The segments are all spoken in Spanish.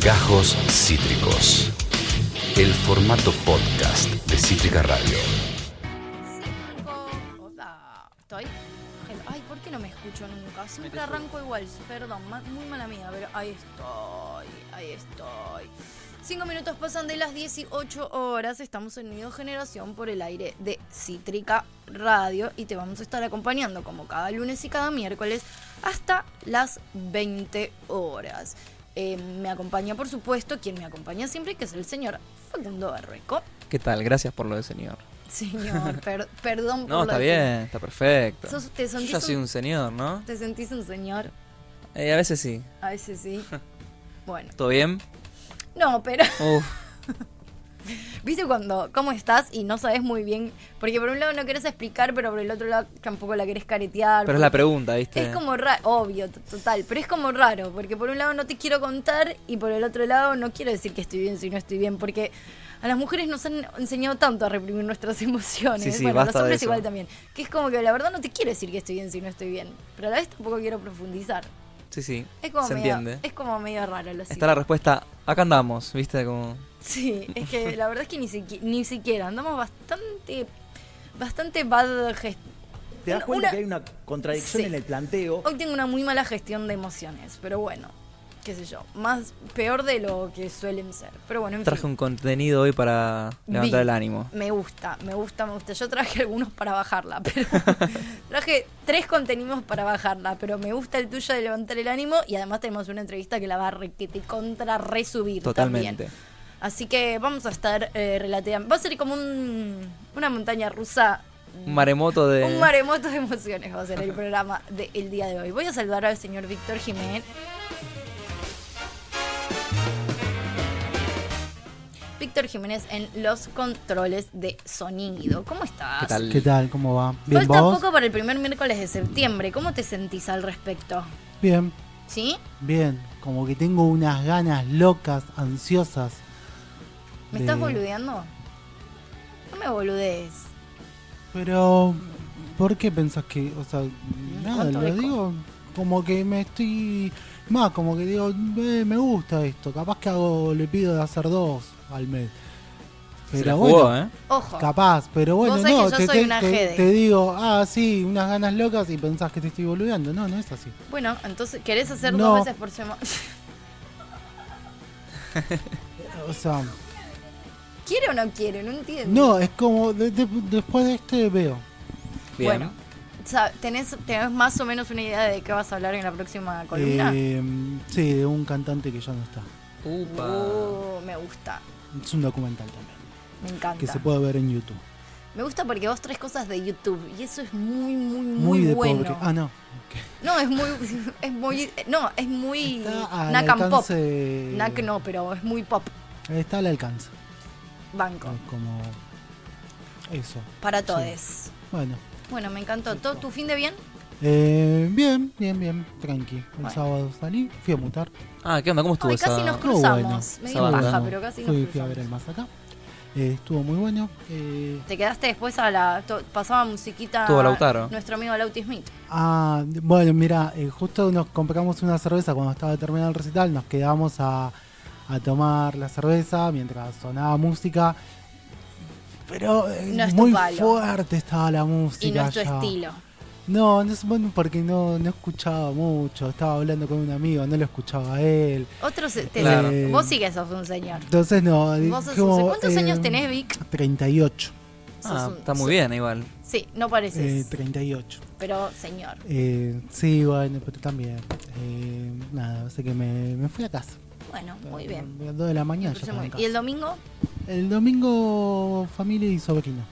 Gajos Cítricos. El formato podcast de Cítrica Radio. Hola, ¿Estoy? Ay, ¿por qué no me escucho nunca? Siempre arranco igual. Perdón, muy mala mía, pero ahí estoy. Ahí estoy. Cinco minutos pasan de las 18 horas. Estamos en Nido Generación por el aire de Cítrica Radio y te vamos a estar acompañando como cada lunes y cada miércoles hasta las 20 horas. Eh, me acompaña, por supuesto, quien me acompaña siempre, que es el señor Facundo Barreco. ¿Qué tal? Gracias por lo de señor. Señor, per- perdón por No, lo está de- bien, está perfecto. Sos- te Yo ya soy un- un señor, ¿no? ¿Te sentís un señor? Eh, a veces sí. A veces sí. Bueno. ¿Todo bien? No, pero Uf, ¿viste cuando cómo estás y no sabes muy bien? Porque por un lado no querés explicar, pero por el otro lado tampoco la querés caretear. pero es la pregunta, ¿viste? Es como raro, obvio, total, pero es como raro, porque por un lado no te quiero contar y por el otro lado no quiero decir que estoy bien si no estoy bien, porque a las mujeres nos han enseñado tanto a reprimir nuestras emociones, Sí, sí, bueno, a los hombres igual también, que es como que la verdad no te quiero decir que estoy bien si no estoy bien, pero a la vez tampoco quiero profundizar. Sí, sí. Es como Se medio, entiende. es como medio raro lo Está la respuesta. Acá andamos, ¿viste? Como. Sí, es que la verdad es que ni, siqui- ni siquiera andamos bastante bastante bad gest- Te das cuenta una- que hay una contradicción Sí. en el planteo. Hoy tengo una muy mala gestión de emociones, pero bueno, qué sé yo, más peor de lo que suelen ser. Pero bueno, en Traje fin. un contenido hoy para levantar Vi. el ánimo. Me gusta, me gusta, me gusta. Yo traje algunos para bajarla, pero traje tres contenidos para bajarla, pero me gusta el tuyo de levantar el ánimo y además tenemos una entrevista que la va a re- que te contra resubir Totalmente. también. Así que vamos a estar eh, relativamente. Va a ser como un, una montaña rusa. Un maremoto de. Un maremoto de emociones va a ser el programa del día de hoy. Voy a saludar al señor Víctor Jiménez. Víctor Jiménez en los controles de sonido. ¿Cómo estás? ¿Qué tal? ¿Qué tal? ¿Cómo va? ¿Bien Falta vos? poco para el primer miércoles de septiembre. ¿Cómo te sentís al respecto? Bien, ¿Sí? bien. Como que tengo unas ganas locas, ansiosas. ¿Me de- estás boludeando? No me boludees. Pero, ¿por qué pensás que, o sea, nada, ¿Cuánto lo digo como que me estoy, más como que digo, "Eh, me gusta esto, capaz que hago, le pido de hacer dos al mes. Se la Pero jugó, bueno, ¿eh? Ojo. capaz, pero bueno, no, te, soy te- una te- jede. te digo, ah, sí, unas ganas locas y pensás que te estoy boludeando. No, no es así. Bueno, entonces, ¿querés hacer No. dos veces por semana? O sea, ¿Quiere o no quiere? No entiendo. no, es como, de- de- después de este veo. Bien. Bueno, ¿tenés, ¿tenés más o menos una idea de qué vas a hablar en la próxima columna? Eh, sí, de un cantante que ya no está. Upa. Uh, me gusta, Es un documental también, me encanta. que se puede ver en YouTube. Me gusta porque vos traes cosas de YouTube y eso es muy, muy, muy, Muy, de bueno. pobre. Ah, no. No, es muy, es muy, no, es muy Está al and Pop. Nack no, pero es muy pop, Está al alcance. Banco, Es como. Eso. para sí. todes. Bueno. Bueno, me encantó. ¿Todo tu fin de bien? Eh, bien, bien, bien. Tranqui. El Bueno. sábado salí, fui a mutar. Ah, ¿qué onda? ¿Cómo estuvo Ay, esa? casi nos cruzamos. bueno. Me dio paja, Bueno, pero casi nos fui, cruzamos. fui a ver el más acá. Eh, estuvo muy bueno. Eh, Te quedaste después a la. to- pasaba musiquita. Estuvo Lautaro. Nuestro amigo Lauti Smith. Ah, bueno, mira, eh, justo nos compramos una cerveza cuando estaba terminando el recital, nos quedamos a, a tomar la cerveza mientras sonaba música. Pero eh, No es tu muy fuerte estaba la música. Y no es tu ya. estilo. No, no es bueno porque no, no escuchaba mucho. Estaba hablando con un amigo, no lo escuchaba a él. Otros. Te, Claro. Vos sí que sos un señor. Entonces no. Vos sos como, un- ¿Cuántos eh, años tenés, Vic? 38. Ah, un- está muy sos- bien, igual. Sí, no Eh, pareces. 38. pero señor. Eh, sí, bueno, pero también. Eh, nada, así que me, me fui a casa. Bueno, muy bien. A las 2 de la mañana ya casa. ¿Y el domingo? El domingo, familia y sobrino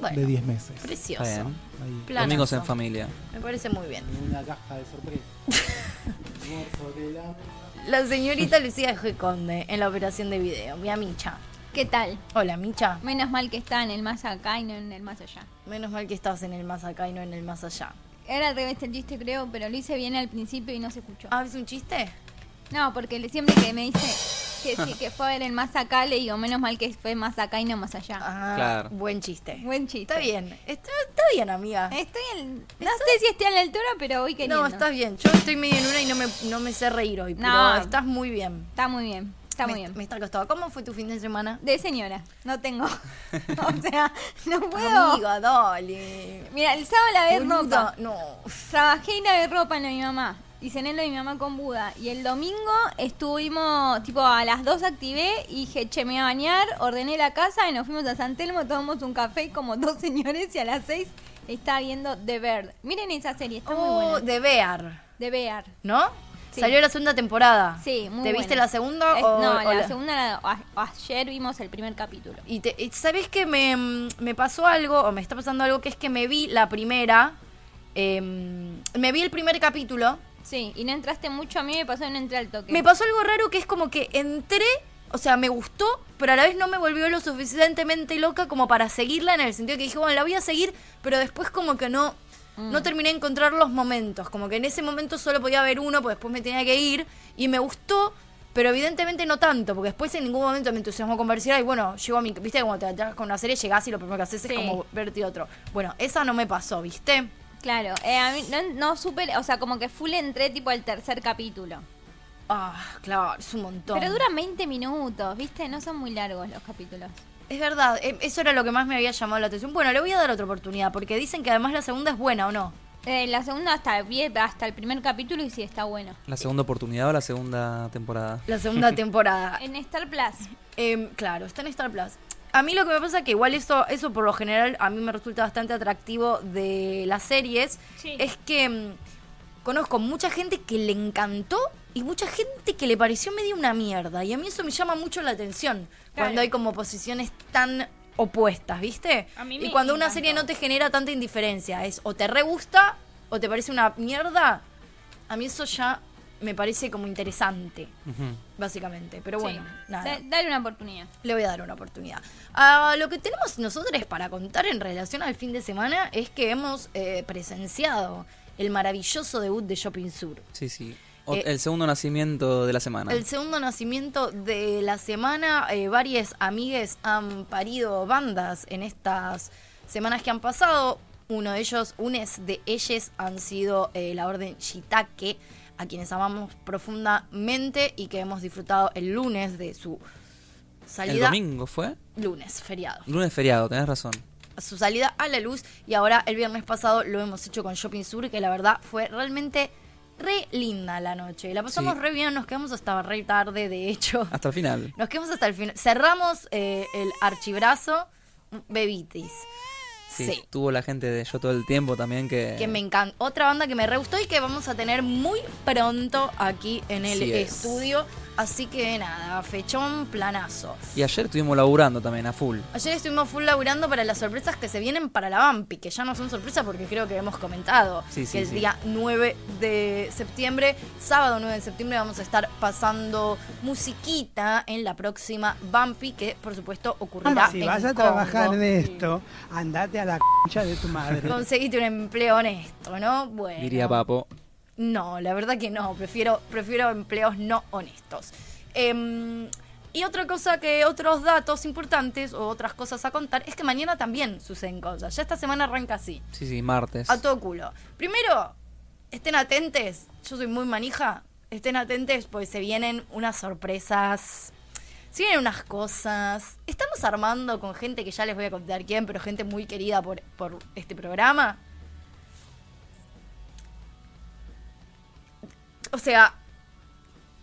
Bueno, de 10 meses. precioso. Está bien. Ahí, Planazo. Domingos en familia. Me parece muy bien. en una caja de sorpresa. Almuerzo de la- La señorita Lucía G. Conde en la operación de video. Mi Micha. ¿Qué tal? Hola, Micha. Menos mal que está en el más acá y no en el más allá. Menos mal que estás en el más acá y no en el más allá. Era al revés el chiste, creo, pero lo hice bien al principio y no se escuchó. Ah, ¿es un chiste? No, porque le- siempre que me dice que sí, que fue a ver el más acá, le digo, menos mal que fue más acá y no más allá. Ah, Claro. buen chiste. Buen chiste. Está bien, está, está bien, amiga. Estoy en- no sé si estoy a la altura, pero voy queriendo. No, estás bien. Yo estoy medio en una y no me, no me sé reír hoy, pero No. estás muy bien. Está muy bien. Está muy me, bien. Me está costado. ¿Cómo fue tu fin de semana? De señora, no tengo. o sea, no puedo. Amiga, dale. Mira, el sábado la ver Boluda, ropa. No. Trabajé y lavé ropa en mi mamá. Y cené lo de mi mamá con Buda. Y el domingo estuvimos, tipo, a las 2 activé y dije, che, me voy a bañar, ordené la casa y nos fuimos a San Telmo, tomamos un café y como dos señores y a las 6 estaba viendo The Bird. Miren esa serie, está muy Oh, buena. de Bear, The Bear. ¿no? Sí. Salió la segunda temporada. Sí, muy ¿Te buena. viste la segunda Es- o no, o la, segunda, la- a- ayer vimos el primer capítulo. Y, te, y sabes que me, mm, me pasó algo, o me está pasando algo, que es que me vi la primera, em, me vi el primer capítulo. Sí, y no entraste mucho, a mí me pasó y no entré al toque. Me pasó algo raro que es como que entré, o sea, me gustó, pero a la vez no me volvió lo suficientemente loca como para seguirla en el sentido que dije, bueno, la voy a seguir, pero después como que no, no terminé de encontrar los momentos, como que en ese momento solo podía ver uno, pues después me tenía que ir, y me gustó, pero evidentemente no tanto, porque después en ningún momento me entusiasmó con ver si, y bueno, llego a mi, viste, como te atrás con una serie, llegás y lo primero que haces Sí. es como verte otro. Bueno, esa no me pasó, ¿viste? Claro, eh, a mí no, no supe, o sea, como que full entré tipo al tercer capítulo. Ah, claro, es un montón. Pero duran 20 minutos, ¿viste? No son muy largos los capítulos. Es verdad, eh, eso era lo que más me había llamado la atención. Bueno, le voy a dar otra oportunidad, porque dicen que además la segunda es buena, ¿o no? Eh, la segunda hasta, hasta el primer capítulo y sí está bueno. ¿La segunda oportunidad o la segunda temporada? La segunda temporada. En Star Plus. Em, claro, está en Star Plus. A mí lo que me pasa es que igual eso, eso por lo general a mí me resulta bastante atractivo de las series, Sí. es que mm, conozco mucha gente que le encantó y mucha gente que le pareció medio una mierda. Y a mí eso me llama mucho la atención, Claro. cuando hay como posiciones tan opuestas, ¿viste? A mí y me cuando una serie no te genera tanta indiferencia, es o te re gusta o te parece una mierda, a mí eso ya me parece como interesante, básicamente. Pero bueno, Sí. nada. Da- dale una oportunidad. Le voy a dar una oportunidad. Ah, lo que tenemos nosotros para contar en relación al fin de semana es que hemos eh, presenciado el maravilloso debut de Shopping Sur. Sí, sí. O- Eh, el segundo nacimiento de la semana. El segundo nacimiento de la semana, eh, varias amigues han parido bandas en estas semanas que han pasado. Uno de ellos, unes de ellas han sido eh, la orden Shitake, a quienes amamos profundamente y que hemos disfrutado el lunes de su el salida. domingo fue. Lunes, feriado. Lunes feriado, tenés razón. su salida a la luz y ahora el viernes pasado lo hemos hecho con Shopping Sur que la verdad fue realmente re linda la noche. La pasamos Sí. re bien, nos quedamos hasta re tarde de hecho. Hasta el final. Nos quedamos hasta el final. Cerramos eh, el archibrazo Bebitis. Sí, Sí. Tuvo la gente de yo todo el tiempo también que. Que me encanta. Otra banda que me re gustó y que vamos a tener muy pronto aquí en el Así es. Así que nada, fechón planazo. Y ayer estuvimos laburando también a full. Ayer estuvimos full laburando para las sorpresas que se vienen para la Vampi, que ya no son sorpresas porque creo que hemos comentado Sí, sí, que el sí. día 9 de septiembre, sábado 9 de septiembre, vamos a estar pasando musiquita en la próxima Vampi, que por supuesto ocurrirá Mamá, si en vas a trabajar Congo. de esto, andate a la concha de tu madre. Conseguite un empleo honesto, ¿no? Bueno. Diría Papo. No, la verdad que no. Prefiero, prefiero empleos no honestos. Em, y otra cosa que, otros datos importantes o otras cosas a contar es que mañana también suceden cosas. Ya esta semana arranca así. Sí, sí, martes. A todo culo. Primero, estén atentes. Yo soy muy manija. Estén atentes porque se vienen unas sorpresas. Se vienen unas cosas. Estamos armando con gente que ya les voy a contar quién, pero gente muy querida por, por este programa. O sea,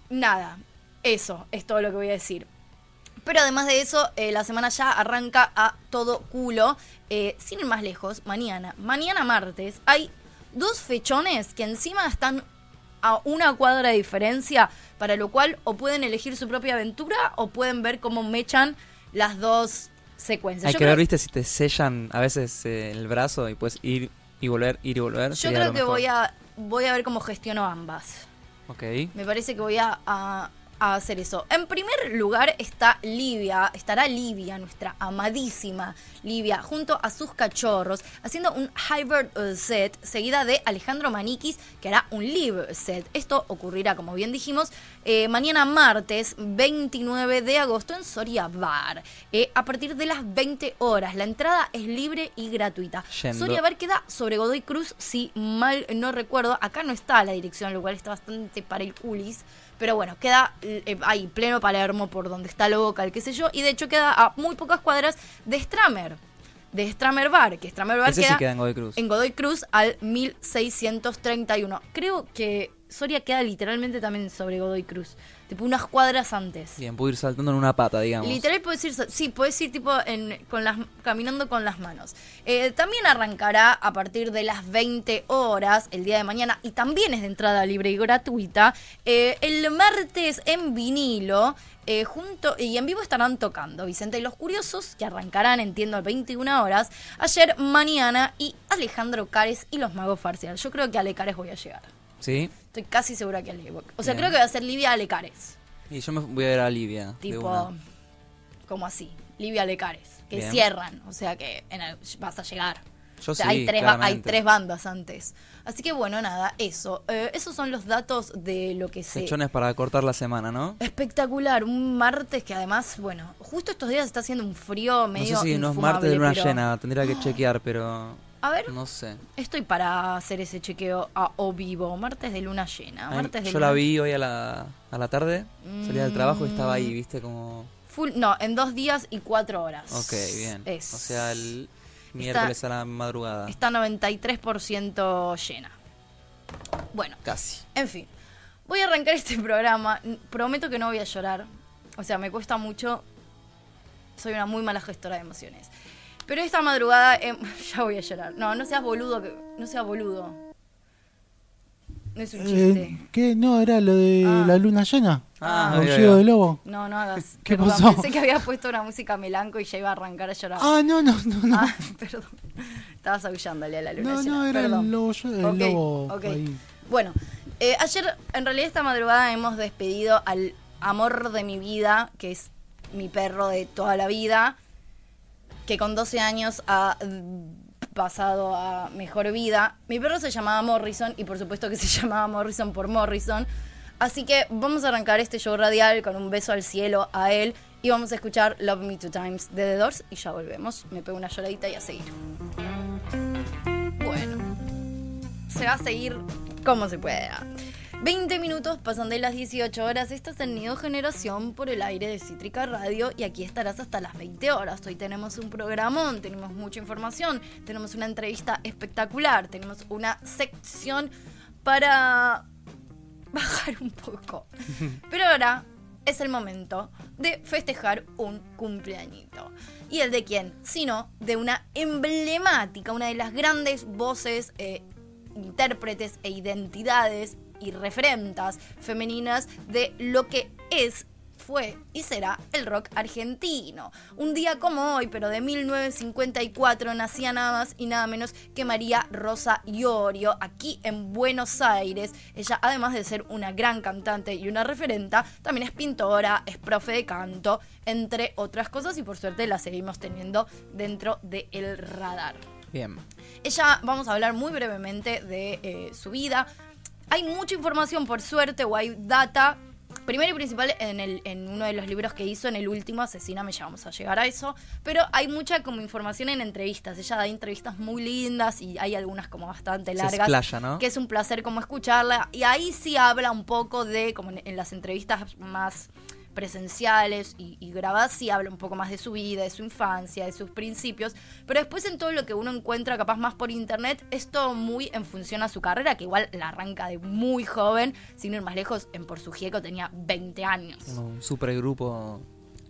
nada. Eso es todo lo que voy a decir. Pero además de eso, eh, la semana ya arranca a todo culo. Eh, sin ir más lejos, mañana, mañana martes, hay dos fechones que encima están a una cuadra de diferencia, para lo cual o pueden elegir su propia aventura o pueden ver cómo mechan las dos secuencias. Hay Yo que creo- ver, viste, si te sellan a veces eh, el brazo y puedes ir y volver, ir y volver. Yo creo que mejor. voy a, voy a ver cómo gestiono ambas. Ok. Me parece que voy a, a- a hacer eso. En primer lugar está Livia, estará Livia, nuestra amadísima Livia, junto a sus cachorros, haciendo un hybrid uh, set, seguida de Alejandro Maniquis, que hará un live set. Esto ocurrirá, como bien dijimos, eh, mañana martes 29 de agosto en Soria Bar, eh, a partir de las 20 horas. La entrada es libre y gratuita. Yendo. Soria Bar queda sobre Godoy Cruz, si mal no recuerdo. Acá no está la dirección, lo cual está bastante para el culis. Pero bueno, queda eh, ahí, pleno Palermo, por donde está lo local, qué sé yo. Y de hecho queda a muy pocas cuadras de Stramer. De Stramer Bar, que Stramer Bar Ese sí queda en Godoy Cruz. en Godoy Cruz al 1631. Creo que Soria queda literalmente también sobre Godoy Cruz. Tipo unas cuadras antes. Bien, puedo ir saltando en una pata, digamos. Literal puedes ir, sí, puedes ir tipo en, con las, caminando con las manos. Eh, también arrancará a partir de las 20 horas el día de mañana y también es de entrada libre y gratuita. eh, el martes en vinilo. eh, junto y en vivo estarán tocando Vicente y los Curiosos, que arrancarán, entiendo, a 21 horas. Ayer, mañana y Alejandro Cares y los Magos Farcial. Yo creo que a Ale Cares voy a llegar. ¿Sí? Estoy casi segura que Ale. O sea, Bien. creo que va a ser Livia Ale Cares. Y yo me voy a ver a Livia. Tipo, como así, Livia Lecares, que Bien. cierran, o sea que en el- vas a llegar. Yo O sea, sí, hay, tres, hay tres bandas antes. Así que bueno, nada, eso. Eh, esos son los datos de lo que se... Fechones para cortar la semana, ¿no? Espectacular, un martes que además, bueno, justo estos días está haciendo un frío No medio sé si no es martes de luna pero- llena, tendría que chequear, pero A ver, no sé. estoy para hacer ese chequeo a o vivo, martes de luna llena. Ay, Martes de yo luna la vi hoy a la, a la tarde, salía del trabajo y estaba Mm. ahí, viste, como... Full, no, en dos días y cuatro horas. Ok, bien. Es- O sea, el miércoles a la madrugada. Está 93% llena. Bueno, Casi. en fin. Voy a arrancar este programa. Prometo que no voy a llorar. O sea, me cuesta mucho. Soy una muy mala gestora de emociones. Pero esta madrugada em, ya voy a llorar. No, no seas boludo. que- No seas boludo. No es un chiste. Eh, ¿Qué? No, era lo de Ah. la luna llena. Ah, Aullido de lobo. No, no hagas. ¿Qué Perdón, pasó? Pensé que había puesto una música melanco y ya iba a arrancar a llorar. Ah, no, no, no, no. Ah, perdón. Estabas aullándole a la luna. no, llena, no, era perdón. el lobo, yo- el Ok, lobo ahí. Bueno, eh, ayer, en realidad esta madrugada hemos despedido al amor de mi vida, que es mi perro de toda la vida, que con 12 años ha pasado a mejor vida. Mi perro se llamaba Morrison y por supuesto que se llamaba Morrison por Morrison. Así que vamos a arrancar este show radial con un beso al cielo a él y vamos a escuchar Love Me Two Times de The Doors y ya volvemos. Me pego una lloradita y a seguir. Bueno, se va a seguir como se pueda. 20 minutos pasan de las 18 horas. Estás en Nido Generación por el aire de Cítrica Radio y aquí estarás hasta las 20 horas. Hoy tenemos un programón, tenemos mucha información, tenemos una entrevista espectacular, tenemos una sección para bajar un poco. Pero ahora es el momento de festejar un cumpleañito. ¿Y el de quién? Sino de una emblemática, una de las grandes voces, eh, intérpretes e identidades y referentas femeninas de lo que es fue y será el rock argentino. Un día como hoy, pero de 1954, nacía nada más y nada menos que María Rosa Iorio, aquí en Buenos Aires. Ella, además de ser una gran cantante y una referenta, también es pintora, es profe de canto, entre otras cosas, y por suerte la seguimos teniendo dentro del radar. Bien. Ella, vamos a hablar muy brevemente de eh, su vida. Hay mucha información, por suerte, o hay data. Primero y principal, en, el, en uno de los libros que hizo, en el último, Asesíname, ya vamos a llegar a eso. Pero hay mucha como información en entrevistas. Ella da entrevistas muy lindas y hay algunas como bastante Se largas. explaya, ¿no? Que es un placer como escucharla. Y ahí sí habla un poco de, como en, en las entrevistas más presenciales y, y grabadas, sí habla un poco más de su vida, de su infancia, de sus principios. Pero después en todo lo que uno encuentra capaz más por internet, es todo muy en función a su carrera, que igual la arranca de muy joven, sin ir más lejos, en Por su Gieco tenía 20 años. Un supergrupo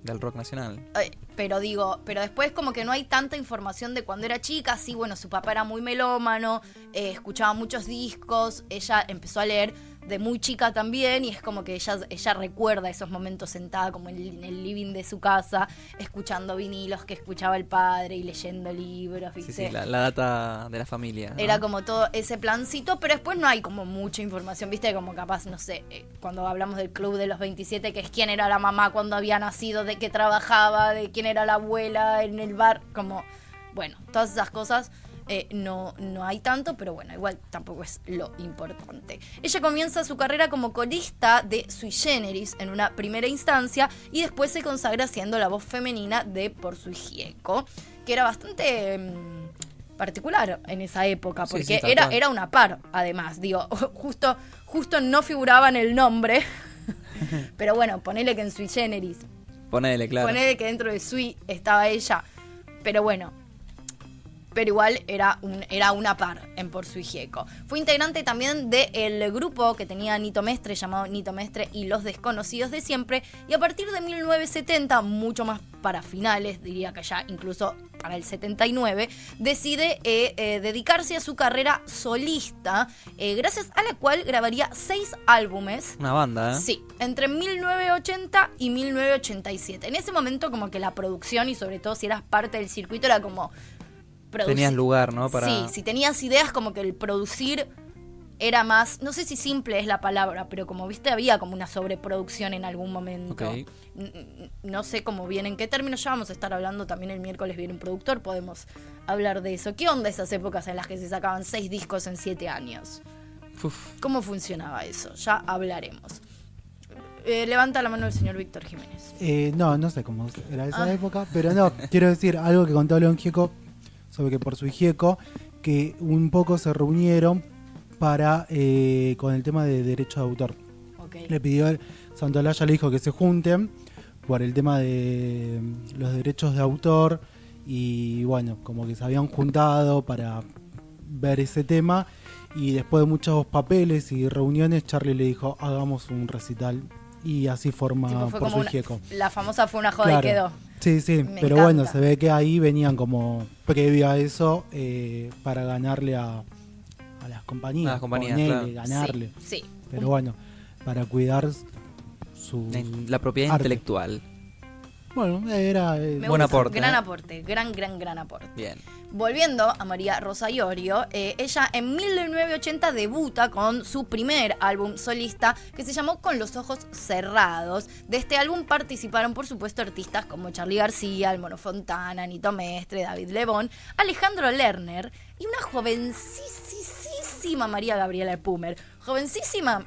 del rock nacional. Eh, pero digo, pero después como que no hay tanta información de cuando era chica, sí, bueno, su papá era muy melómano, eh, escuchaba muchos discos, ella empezó a leer de muy chica también y es como que ella, ella recuerda esos momentos sentada como en el, en el living de su casa, escuchando vinilos que escuchaba el padre y leyendo libros, Sí, ¿viste? sí, la, la data de la familia. ¿no? Era como todo ese plancito, pero después no hay como mucha información, ¿viste? Como capaz, no sé, eh, cuando hablamos del club de los 27, que es quién era la mamá cuando había nacido, de qué trabajaba, de quién era la abuela en el bar, como, bueno, todas esas cosas. Eh, no, no hay tanto, pero bueno, igual tampoco es lo importante. Ella comienza su carrera como corista de Sui Generis en una primera instancia y después se consagra siendo la voz femenina de Por Sui Gieco, que era bastante mm, particular en esa época, porque sí, era, era una par, además, digo, justo, justo no figuraba en el nombre. Pero bueno, ponele que en Sui Generis. Ponele, claro. Ponele que dentro de Sui estaba ella. Pero bueno. Pero igual era, un, era una par en Por Sui Gieco. Fue integrante también del grupo que tenía Nito Mestre, llamado Nito Mestre y Los Desconocidos de Siempre. Y a partir de 1970, mucho más para finales, diría que ya incluso para el 79, decide eh, eh, dedicarse a su carrera solista, eh, gracias a la cual grabaría seis álbumes. Una banda, ¿eh? Sí, entre 1980 y 1987. En ese momento como que la producción y sobre todo si eras parte del circuito era como... producir- Tenías lugar, ¿no? Para... Sí, si tenías ideas como que el producir era más, no sé si simple es la palabra, pero como viste había como una sobreproducción en algún momento. Ok. N- n- No sé cómo bien, en qué términos ya vamos a estar hablando también el miércoles viene un productor, podemos hablar de eso. ¿Qué onda esas épocas en las que se sacaban seis discos en siete años? Uf, ¿Cómo funcionaba eso? Ya hablaremos. Eh, levanta la mano el señor Víctor Jiménez. Eh, no, no sé cómo era esa Ah. época, pero no, quiero decir algo que contó León Gieco sobre que por su Gieco, que un poco se reunieron para eh, con el tema de derecho de autor. Le pidió, Santolaya le dijo que se junten por el tema de los derechos de autor y bueno, como que se habían juntado para ver ese tema y después de muchos papeles y reuniones Charlie le dijo hagamos un recital y así forma Tipo, fue por su una- la famosa fue una joda Claro. y quedó. Sí, sí, Me pero bueno, se ve que ahí venían como previo a eso eh, para ganarle a, a las compañías. A las compañías, claro. ganarle. Sí, sí. Pero bueno, para cuidar su... la propiedad Arte. intelectual. Bueno, era... eh, Buen aporte, Gran ¿eh? aporte, gran, gran, gran aporte. Bien. Volviendo a María Rosa Iorio, eh, ella en 1980 debuta con su primer álbum solista que se llamó Con los ojos cerrados. De este álbum participaron, por supuesto, artistas como Charlie García, El Mono Fontana, Nito Mestre, David Lebón, Alejandro Lerner y una jovencísima María Gabriela Pumer. Jovencísima,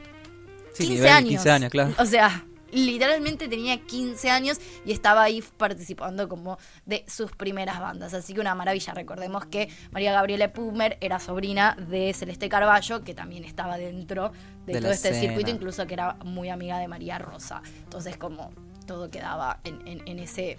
Sí, 15 nivel años. 15 años, claro. O sea, literalmente tenía 15 años y estaba ahí participando como de sus primeras bandas. Así que una maravilla. Recordemos que María Gabriela Pumer era sobrina de Celeste Carballo, que también estaba dentro de, De todo este escena. circuito, incluso que era muy amiga de María Rosa. Entonces, como todo quedaba en, en- en ese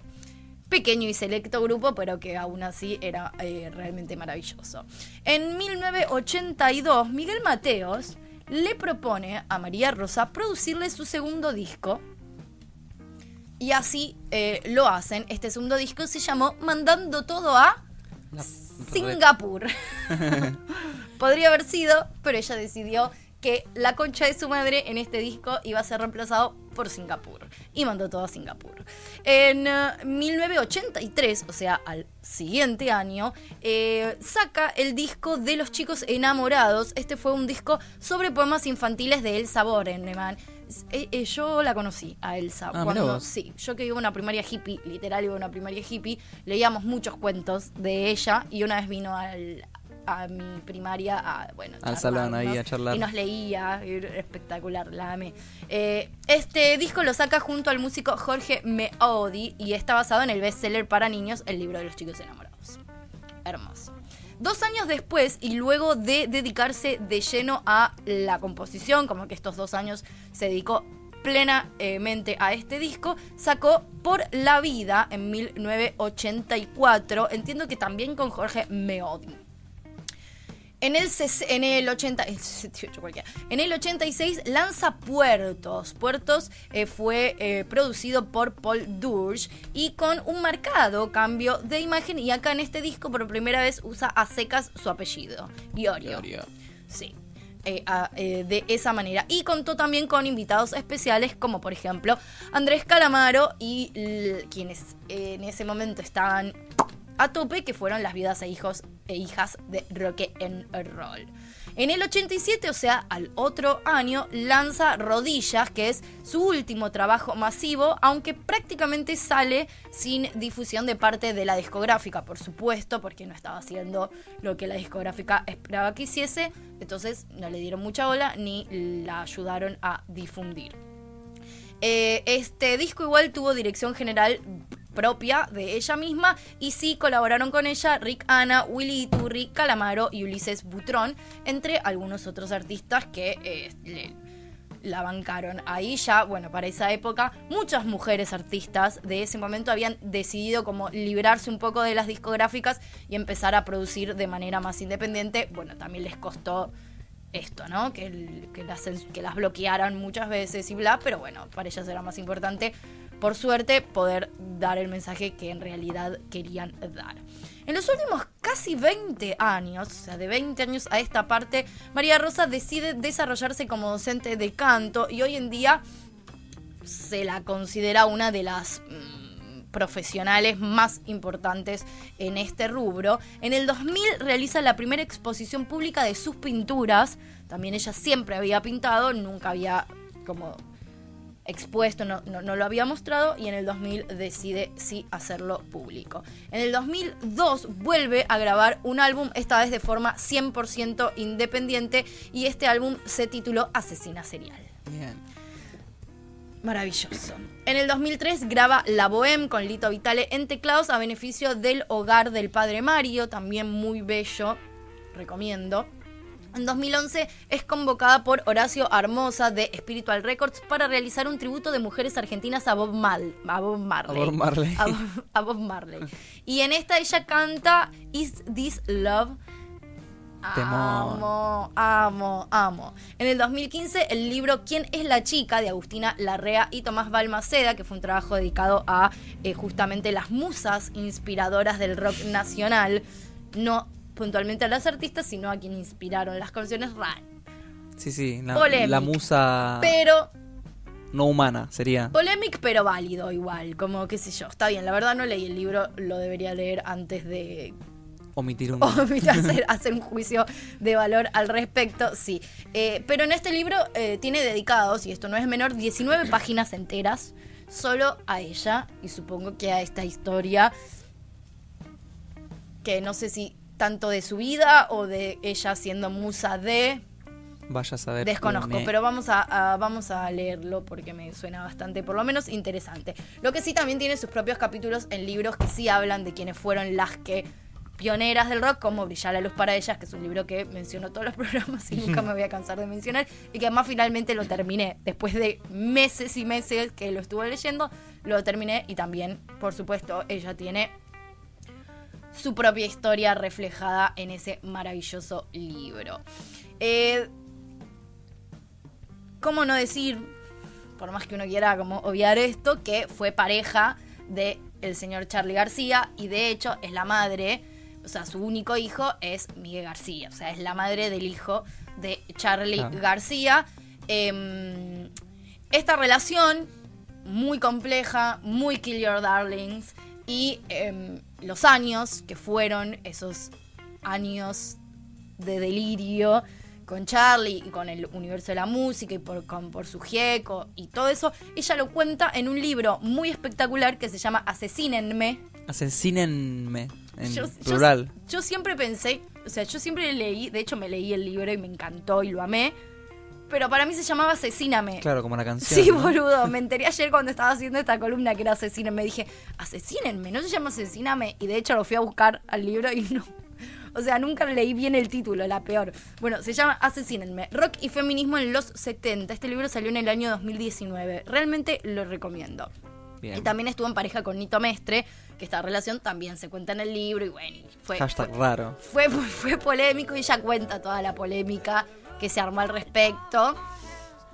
pequeño y selecto grupo, pero que aún así era eh, realmente maravilloso. En 1982, Miguel Mateos le propone a María Rosa producirle su segundo disco. Y así eh, lo hacen. Este segundo disco se llamó Mandando todo a Singapur. Podría haber sido, pero ella decidió que la concha de su madre en este disco iba a ser reemplazado por Singapur. Y mandó todo a Singapur. En eh, 1983, o sea, al siguiente año, eh, saca el disco de Los Chicos Enamorados. Este fue un disco sobre poemas infantiles de Elsa Bornemann. Eh, eh, yo la conocí a Elsa. Ah, cuando, sí, yo que iba a una primaria hippie, literal iba a una primaria hippie, leíamos muchos cuentos de ella y una vez vino al, a mi primaria a, bueno, Al salón ahí a charlar. Y nos leía, espectacular, la amé. Eh, este disco lo saca junto al músico Jorge Meodi y está basado en el bestseller para niños, El libro de los chicos enamorados. Hermoso. Dos años después, y luego de dedicarse de lleno a la composición, como que estos dos años se dedicó plenamente a este disco, sacó Por la Vida en 1984, entiendo que también con Jorge Meodi. En el, en el 80, el 68 cualquiera. En el 86 lanza Puertos. Puertos eh, fue eh, producido por Paul Durge y con un marcado cambio de imagen. Y acá en este disco por primera vez usa a secas su apellido, Iorio. Sí. eh, a- eh, de esa manera. Y contó también con invitados especiales como por ejemplo Andrés Calamaro y quienes eh, en ese momento estaban a tope, que fueron las viudas e hijos e hijas de Roque en Roll. En el 87, o sea, al otro año, lanza Rodillas, que es su último trabajo masivo, aunque prácticamente sale sin difusión de parte de la discográfica, por supuesto, porque no estaba haciendo lo que la discográfica esperaba que hiciese, entonces no le dieron mucha bola ni la ayudaron a difundir. Eh, este disco igual tuvo dirección general propia de ella misma y sí colaboraron con ella Rick Ana, Willy Iturri, Calamaro y Ulises Butrón, entre algunos otros artistas que eh, le, la bancaron. Ahí ya, bueno, para esa época, muchas mujeres artistas de ese momento habían decidido como librarse un poco de las discográficas y empezar a producir de manera más independiente. Bueno, también les costó esto, ¿no? Que, que las, que las bloquearan muchas veces y bla, pero bueno, para ellas era más importante, por suerte, poder dar el mensaje que en realidad querían dar. En los últimos casi 20 años, o sea, de 20 años a esta parte, María Rosa decide desarrollarse como docente de canto y hoy en día se la considera una de las mm, profesionales más importantes en este rubro. En el 2000 realiza la primera exposición pública de sus pinturas. También ella siempre había pintado, nunca había como expuesto, no, no, no lo había mostrado y en el 2000 decide sí hacerlo público. En el 2002 vuelve a grabar un álbum, esta vez de forma 100% independiente y este álbum se tituló Asesina Serial. Bien. Maravilloso. En el 2003 graba La Bohème con Lito Vitale en teclados a beneficio del hogar del padre Mario, también muy bello, recomiendo. En 2011 es convocada por Horacio Armosa de Spiritual Records para realizar un tributo de mujeres argentinas a Bob, Mal- a Bob Marley. A Bob Marley. A Bob- a Bob Marley. Y en esta ella canta Is This Love? Temón. Amo, amo, amo. En el 2015, el libro ¿Quién es la chica? de Agustina Larrea y Tomás Balmaceda, que fue un trabajo dedicado a eh, justamente las musas inspiradoras del rock nacional. No puntualmente a las artistas, sino a quien inspiraron las canciones RAN. Sí, sí. La, Polémica. la musa Pero no humana sería. polémico, pero válido igual. Como qué sé yo. Está bien, la verdad no leí el libro, lo debería leer antes de Omitir un. hacer, hacer un juicio de valor al respecto, sí. Eh, pero en este libro eh, tiene dedicados, y esto no es menor, 19 páginas enteras solo a ella y supongo que a esta historia que no sé si tanto de su vida o de ella siendo musa de Vaya a saber. Desconozco, pero vamos a, a- vamos a leerlo porque me suena bastante, por lo menos, interesante. Lo que sí también tiene sus propios capítulos en libros que sí hablan de quienes fueron las que pioneras del rock, como Brillar la luz para ellas, que es un libro que menciono todos los programas y nunca me voy a cansar de mencionar, y que además finalmente lo terminé. Después de meses y meses que lo estuve leyendo, lo terminé y también, por supuesto, ella tiene su propia historia reflejada en ese maravilloso libro. Eh, ¿Cómo no decir, por más que uno quiera como obviar esto, que fue pareja de el señor Charlie García y de hecho es la madre, o sea, su único hijo es Miguel García, o sea, es la madre del hijo de Charlie Claro. García. Em, esta relación muy compleja, muy Kill Your Darlings y em, los años que fueron esos años de delirio con Charlie y con el universo de la música y por, con, por su gieco y todo eso, ella lo cuenta en un libro muy espectacular que se llama Asesínenme. Asesínenme. En Yo- yo- plural. Yo, siempre pensé, o sea, yo siempre leí, de hecho me leí el libro y me encantó y lo amé, pero para mí se llamaba Asesíname. Claro, como la canción. Sí, ¿no? boludo. Me enteré ayer cuando estaba haciendo esta columna que era Asesínenme. Dije, Asesínenme, no se llama Asesíname. Y de hecho lo fui a buscar al libro y no. O sea, nunca leí bien el título, la peor. Bueno, se llama Asesínenme. Rock y feminismo en los 70. Este libro salió en el año 2019. Realmente lo recomiendo. Bien. Y también estuvo en pareja con Nito Mestre, que esta relación también se cuenta en el libro y bueno, fue, Hashtag fue, raro. fue, fue polémico y ella cuenta toda la polémica que se armó al respecto,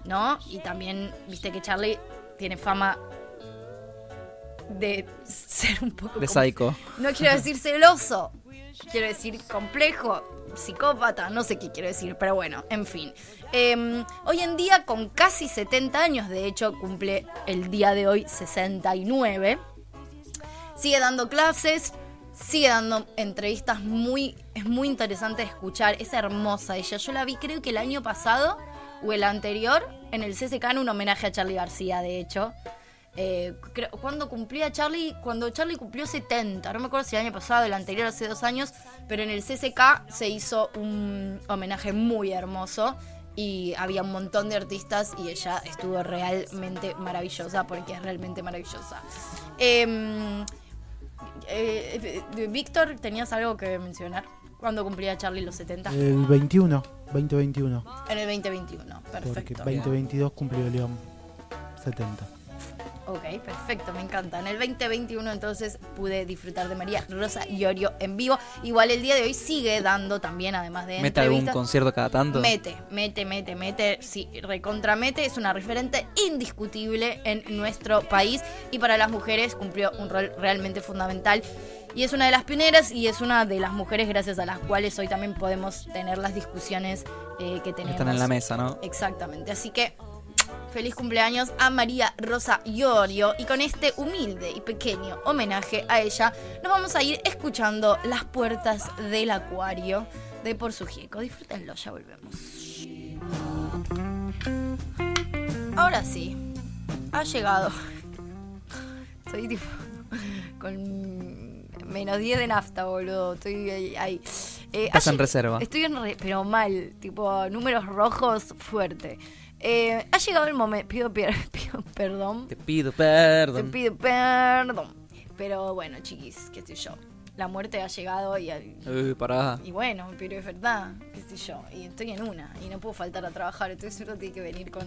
¿no? Y también, viste que Charlie tiene fama de ser un poco... De psycho. No quiero decir celoso, quiero decir complejo, psicópata, no sé qué quiero decir, pero bueno, en fin. Eh, hoy en día, con casi 70 años, de hecho, cumple el día de hoy 69 sigue dando clases, sigue dando entrevistas muy, es muy interesante de escuchar, es hermosa ella. Yo la vi creo que el año pasado o el anterior en el CCK en un homenaje a Charlie García, de hecho. Eh, cuando cumplía Charlie, cuando Charlie cumplió 70, no me acuerdo si el año pasado, el anterior hace dos años, pero en el CCK se hizo un homenaje muy hermoso y había un montón de artistas y ella estuvo realmente maravillosa porque es realmente maravillosa. Em, eh, eh, Víctor, ¿tenías algo que mencionar? ¿Cuándo cumplía Charlie los 70? El 21, 2021. En el 2021. Porque Perfecto. 2022 cumplió León 70. Ok, perfecto, me encanta. En el 2021 entonces pude disfrutar de María Rosa Iorio en vivo. Igual el día de hoy sigue dando también, además de Mete algún concierto cada tanto. Mete, mete, mete, mete. Sí, recontramete. Es una referente indiscutible en nuestro país. Y para las mujeres cumplió un rol realmente fundamental. Y es una de las pioneras y es una de las mujeres gracias a las cuales hoy también podemos tener las discusiones eh, que tenemos. Están en la mesa, ¿no? Exactamente. Así que feliz cumpleaños a María Rosa Iorio. Y con este humilde y pequeño homenaje a ella, nos vamos a ir escuchando Las puertas del acuario de Por su Gieco. Disfrútenlo, ya volvemos. Ahora sí, ha llegado. Estoy tipo con menos 10 de nafta, boludo. Estoy ahí. ahí. Eh, Estás en reserva. Estoy en re- pero mal, tipo números rojos fuerte. Eh, ha llegado el momento. Pido, pido perdón. Te pido Te perdón. pido perdón. Pero bueno, chiquis, qué sé yo. La muerte ha llegado y, Uy, pará. y bueno, pero es verdad, qué sé yo. Y estoy en una y no puedo faltar a trabajar. Entonces uno tiene que venir con.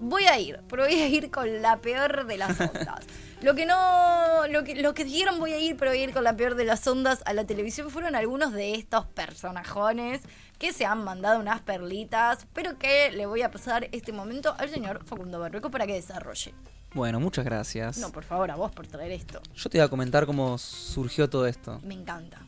Voy a ir, pero voy a ir con la peor de las ondas. Lo que no. Lo que, lo que dijeron voy a ir, pero voy a ir con la peor de las ondas a la televisión fueron algunos de estos personajones que se han mandado unas perlitas, pero que le voy a pasar este momento al señor Facundo Barbeco para que desarrolle. Bueno, muchas gracias. No, por favor, a vos por traer esto. Yo te iba a comentar cómo surgió todo esto. Me encanta.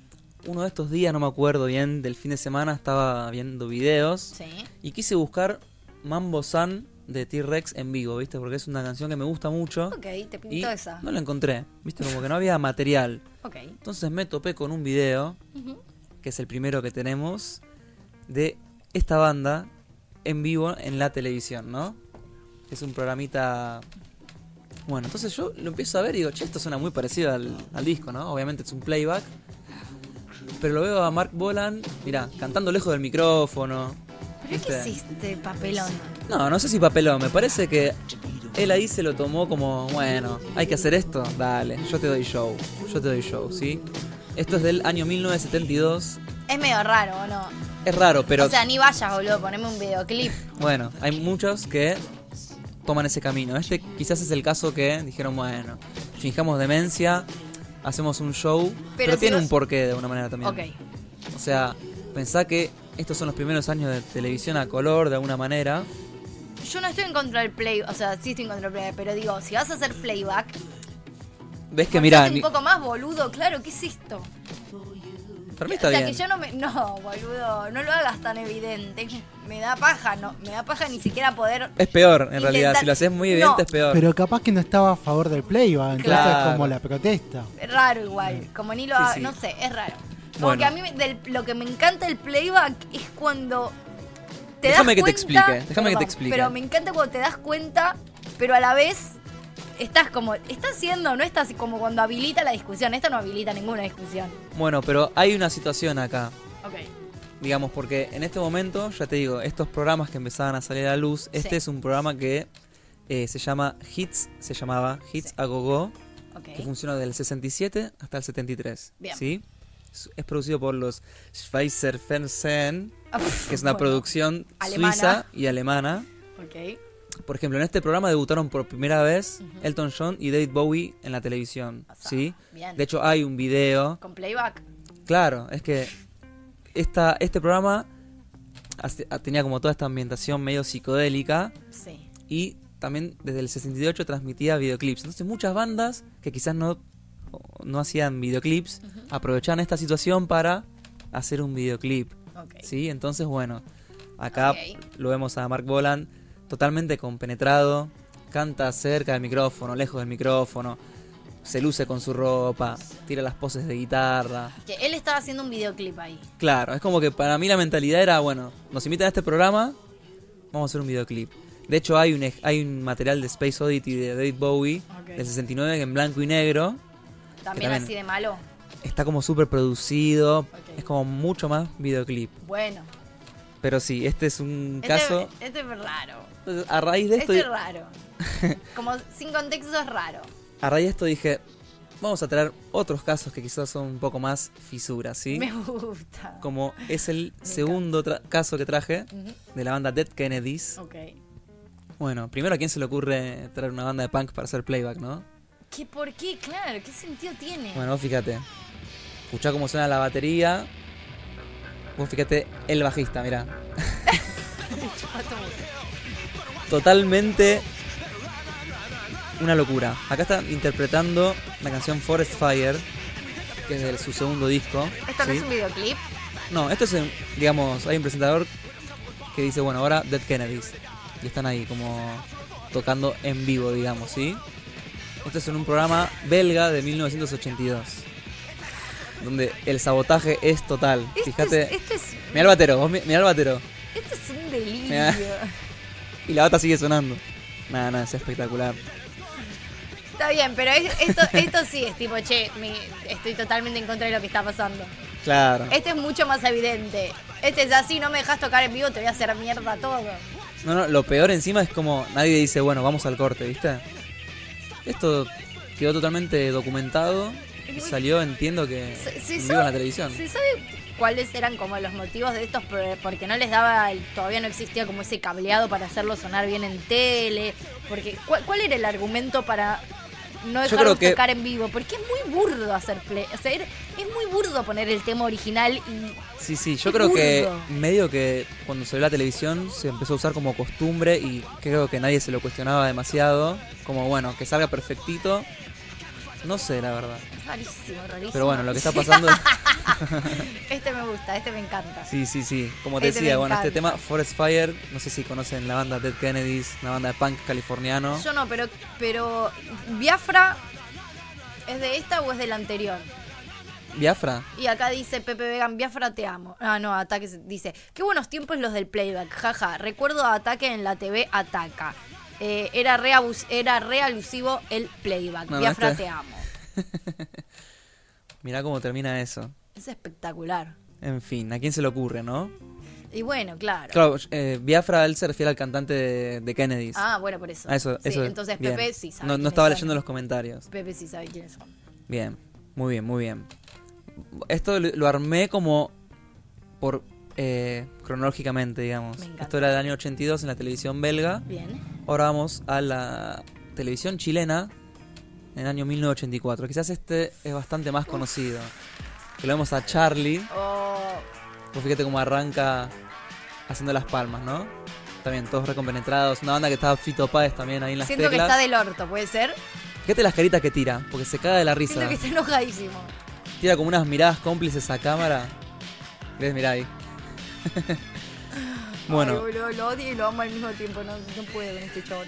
Uno de estos días, no me acuerdo bien, del fin de semana estaba viendo videos Sí. y quise buscar Mambo San de T-Rex en vivo, ¿viste? Porque es una canción que me gusta mucho. Ok, te Y pintó esa. no la encontré, ¿viste? Como que no había material. Ok. Entonces me topé con un video, que es el primero que tenemos, de esta banda en vivo en la televisión, ¿no? Es un programita... Bueno, entonces yo lo empiezo a ver y digo, che, esto suena muy parecido al, al disco, ¿no? Obviamente es un playback. Pero lo veo a Mark Bolan, mirá, cantando lejos del micrófono. ¿Pero qué ¿viste? hiciste, papelón? No, no sé si papelón, me parece que él ahí se lo tomó como, bueno, hay que hacer esto, dale, yo te doy show, yo te doy show, ¿sí? Esto es del año 1972, Es medio raro, ¿o no? es raro, pero O sea, ni vayas, boludo, poneme un videoclip. bueno, hay muchos que toman ese camino. Este quizás es el caso que dijeron, bueno, fijamos demencia, hacemos un show, pero, si tiene vos- un porqué de una manera también. Ok. O sea, pensá que estos son los primeros años de televisión a color de alguna manera. Yo no estoy en contra del play, o sea, sí estoy en contra del playback, pero digo, si vas a hacer playback, ¿Ves que mira, un poco más, boludo, claro, ¿qué es esto? para mí o sea, bien. que yo no me. No, boludo, no lo hagas tan evidente. Me da paja, no. Me da paja ni siquiera poder. Es peor, en realidad. Si lo haces muy evidente, No. es peor. Pero capaz que no estaba a favor del playback, entonces Claro. es como la protesta. Es raro igual. Como ni lo sí. No sé, es raro. Como Bueno. que a mí del- lo que me encanta del playback es cuando. Te Déjame das que te cuenta- explique, déjame que te explique. Pero me encanta cuando te das cuenta, pero a la vez. Estás como, estás haciendo, no estás como cuando habilita la discusión. Esta no habilita ninguna discusión. Bueno, pero hay una situación acá. Ok. Digamos, porque en este momento, ya te digo, estos programas que empezaban a salir a la luz, este Sí. es un programa que eh, se llama Hits, se llamaba Hits Sí. a Go Go, Ok. que funciona del 67 hasta el 73. Bien. ¿Sí? Es, producido por los Schweizer Fernsehen, que es una Bueno, producción Alemana. suiza y alemana. Por ejemplo, en este programa debutaron por primera vez Elton John y David Bowie en la televisión. ¿Sí? Bien. De hecho, hay un video Con playback. Claro, es que esta, este programa tenía como toda esta ambientación medio psicodélica Sí. y también desde el 68 transmitía videoclips. Entonces muchas bandas que quizás no, no hacían videoclips aprovechaban esta situación para hacer un videoclip. ¿sí? Entonces, bueno, acá lo vemos a Mark Bolan totalmente compenetrado, canta cerca del micrófono, lejos del micrófono, se luce con su ropa, tira las poses de guitarra. Que él estaba haciendo un videoclip ahí. Claro, es como que para mí la mentalidad era, bueno, nos invitan a este programa, vamos a hacer un videoclip. De hecho, hay un, hay un material de Space Oddity de David Bowie del 69 que en blanco y negro También, también- así de malo. está como súper producido, es como mucho más videoclip. Bueno. Pero sí, este es un Este, caso. este es raro. Entonces, a raíz de esto, Este es raro. Como sin contexto es raro. a raíz de esto dije, vamos a traer otros casos que quizás son un poco más fisuras, ¿sí? Me gusta. Como es el Me segundo caso que traje de la banda Dead Kennedys. Ok. Bueno, primero, ¿a quién se le ocurre traer una banda de punk para hacer playback, no? ¿Qué, ¿Por qué? Claro, ¿qué sentido tiene? Bueno, vos fíjate. Escuchá cómo suena la batería. Vos fíjate el bajista, mirá. Totalmente una locura. Acá está interpretando la canción Forest Fire, que es de su segundo disco. ¿Esto no ¿sí? es un videoclip? No, esto es, en- digamos, hay un presentador que dice, bueno, ahora Dead Kennedys. Y están ahí como tocando en vivo, digamos, ¿sí? Esto es en un programa belga de 1982. Donde el sabotaje es total. Esto Fíjate. es, esto es, Mirá el batero, vos mi- mirá el batero. esto es un delirio. Mirá. Y la bata sigue sonando. Nada, nada, es espectacular. Está bien, pero es- esto, esto sí es tipo, che, mi- estoy totalmente en contra de lo que está pasando. Claro. Este es mucho más evidente. Este es así, no me dejas tocar en vivo, te voy a hacer mierda todo. No, no, lo peor encima es como nadie dice, bueno, vamos al corte, ¿viste? Esto quedó totalmente documentado y salió, entiendo que Se- se en vivo sabe- en la televisión. ¿Se sabe cuáles eran como los motivos de estos? Por- Porque no les daba, el- todavía no existía como ese cableado para hacerlo sonar bien en tele. Porque ¿cuál, cuál era el argumento para no creo que- tocar en vivo? Porque es muy burdo hacer play. O sea, es muy burdo poner el tema original y Sí, sí, yo creo que medio que cuando salió la televisión se empezó a usar como costumbre y creo que nadie se lo cuestionaba demasiado. Como bueno, que salga perfectito. No sé, la verdad. es rarísimo, rarísimo. Pero bueno, lo que está pasando... Este me gusta, este me encanta. Sí, sí, sí. Como te Este decía, bueno, este tema, Forest Fire, no sé si conocen la banda Dead Kennedys, una banda de punk californiano. Yo no, pero, pero Biafra ¿es de esta o es de la anterior? Biafra. Y acá dice Pepe Vegan, Biafra te amo. Ah, no, Ataque se- dice, qué buenos tiempos los del playback, jaja. Recuerdo a Ataque en la TV Ataca. Eh, era, re era re alusivo el playback. No, Biafra te amo. Mirá cómo termina eso. Es espectacular. En fin, ¿a quién se le ocurre, no? Y bueno, claro. Claro, eh, Biafra, él se refiere al cantante de, de Kennedys. Ah, bueno, por eso. A eso, Sí, eso. entonces bien. Pepe sí sabe. No, no estaba son. leyendo los comentarios. Pepe sí sabe quiénes son. Bien, muy bien, muy bien. Esto lo, lo armé como por eh, cronológicamente, digamos. Esto era del año 82 en la televisión belga. Bien. Ahora vamos a la televisión chilena en el año 1984. Quizás este es bastante más conocido. Que lo vemos a Charlie. Oh, Vos fíjate cómo arranca haciendo las palmas, ¿no? También todos recompenetrados. Una banda que estaba Fito Páez también ahí en las siento que está del orto, ¿puede ser? Fíjate las caritas que tira, porque se caga de la risa. Siento que está enojadísimo. Tira como unas miradas cómplices a cámara. ¿Querés mirar ahí? bueno, Ay, boludo, lo odio y lo amo al mismo tiempo. No, no puedo con este chabón.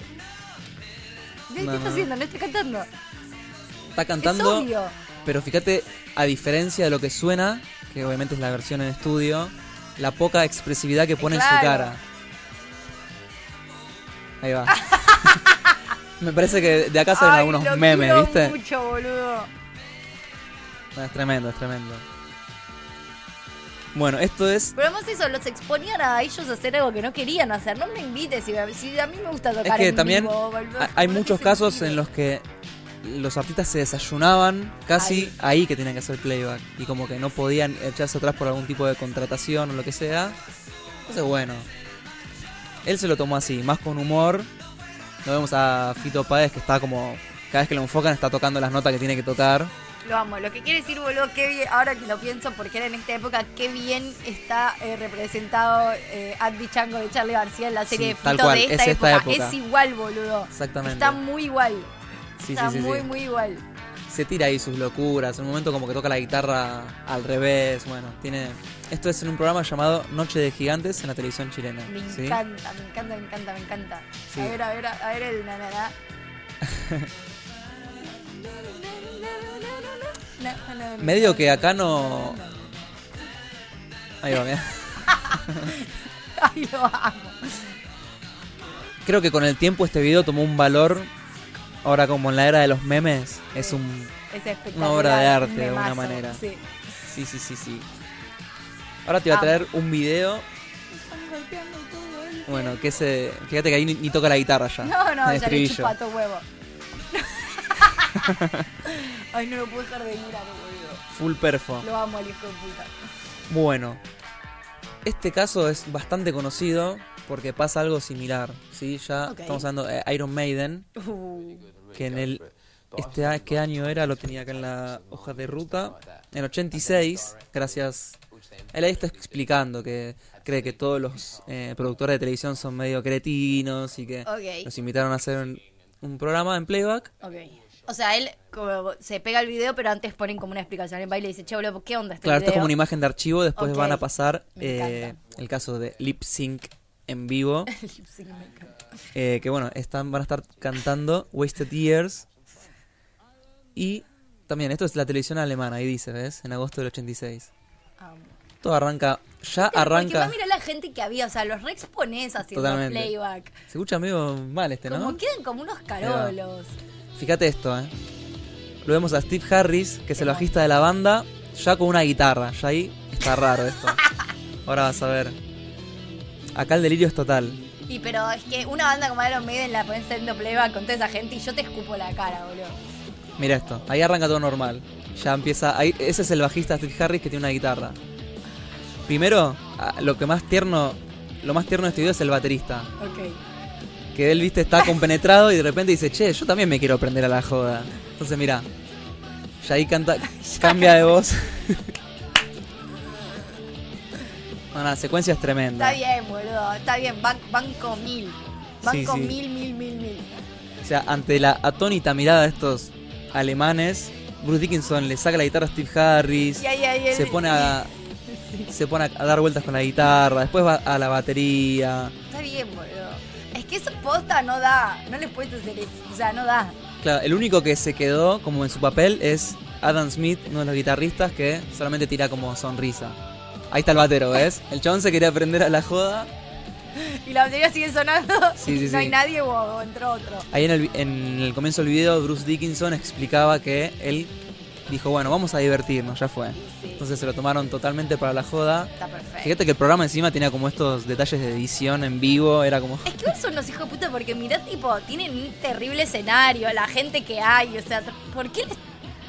¿Qué No, está haciendo? ¿No está cantando? está Es cantando, obvio. pero fíjate, a diferencia de lo que suena, que obviamente es la versión en estudio, la poca expresividad que pone en su cara. Ahí va. Me parece que de acá salen Ay, algunos lo memes, ¿viste? mucho, boludo. No, es tremendo, es tremendo. Bueno, esto es. Pero además eso, los exponían a ellos a hacer algo que no querían hacer. No me invites, si, si a mí me gusta tocar Es que en también vivo, hay ¿Por qué muchos casos en los que los artistas se desayunaban casi ahí, que tenían que hacer playback y como que no podían echarse atrás por algún tipo de contratación o lo que sea. Entonces, bueno, él se lo tomó así, más con humor. Lo vemos a Fito Páez que está como, cada vez que lo enfocan está tocando las notas que tiene que tocar. Lo amo. Lo que quiere decir, boludo, qué bien, ahora que lo pienso, porque era en esta época, qué bien está eh, representado eh, Andy Chango de Charlie García en la serie Sí, de Fito cual, de esta, es esta época. época. Es igual, boludo. Exactamente. Está muy igual. Sí, está sí, muy, muy igual. se tira ahí sus locuras. En un momento como que toca la guitarra al revés. Bueno, tiene. Esto es en un programa llamado Noche de Gigantes en la televisión chilena. Me encanta, me encanta, me encanta, me encanta. A ver, a ver, a ver el nanana. Medio que acá no. Ahí va, mira. Ay, lo amo. Creo que con el tiempo este video tomó un valor. Ahora, como en la era de los memes, es un. Es. Una obra de arte, de alguna memazo, manera. Sí. Sí, sí, sí, sí. Ahora te voy a traer un video. Bueno, que se. Fíjate que ahí ni, toca la guitarra ya. No, no, ya le chupa todo huevo. Ay, no lo puedo dejar de mirar, boludo. Full perfo. Lo amo al hijo de puta. Bueno, este caso es bastante conocido porque pasa algo similar, ¿sí? Ya estamos hablando de Iron Maiden, Uh, que en el... Este, ¿Qué año era? Lo tenía acá en la hoja de ruta. En el 86, gracias... Él ahí está explicando que cree que todos los eh, productores de televisión son medio cretinos y que ok, los invitaron a hacer un, un programa en playback. ok. O sea, él como, se pega el video, pero antes ponen como una explicación en baile y dice, che, boludo, ¿qué onda este Claro, esto es video? como una imagen de archivo, después van a pasar me eh, el caso de lip sync en vivo. Sí, me encanta. Eh, que bueno, están, van a estar cantando Wasted Years. Y también, esto es la televisión alemana, ahí dice, ¿ves? En agosto del 86. Amo. Todo arranca, ya Porque arranca. más mira la gente que había, o sea, los Rex ponés haciendo Totalmente. playback. Se escucha medio mal este, Como ¿no? quedan como unos carolos. Fíjate esto, ¿eh? Lo vemos a Steve Harris, que es el bajista de la banda, ya con una guitarra. Ya ahí está raro esto. Ahora vas a ver. Acá el delirio es total. Y pero es que una banda como Iron Maiden la pones haciendo playback con toda esa gente y yo te escupo la cara, boludo. Mira esto, ahí arranca todo normal. Ya empieza, ahí, ese es el bajista Steve Harris que tiene una guitarra. Primero, lo que más tierno, lo más tierno de este video es el baterista. Ok. Que él, viste, está compenetrado y de repente dice, che, yo también me quiero prender a la joda. Entonces, mira, ya ahí canta, cambia de voz. No, la secuencia es tremenda. Está bien, boludo, está bien, van con mil. Van Sí, mil, mil, mil, mil. O sea, ante la atónita mirada de estos alemanes, Bruce Dickinson le saca la guitarra a Steve Harris. Se pone a se pone a dar vueltas con la guitarra, después va a la batería. Está bien, boludo. Que esa posta no da, no le puedes hacer eso, o sea, no da. Claro, el único que se quedó como en su papel es Adam Smith, uno de los guitarristas que solamente tira como sonrisa. Ahí está el batero, ¿ves? El chabón se quería aprender a la joda. Y la batería sigue sonando, Sí, sí, no sí. hay nadie o, entró otro. Ahí en el, vi- en el comienzo del video, Bruce Dickinson explicaba que él dijo, bueno, vamos a divertirnos, ya fue. Sí, Entonces se lo tomaron totalmente para la joda. está perfecto. Fíjate que el programa encima tenía como estos detalles de edición en vivo, era como... Es que son los hijos de puta porque mirá, tipo, tienen un terrible escenario, la gente que hay, o sea, ¿por qué les-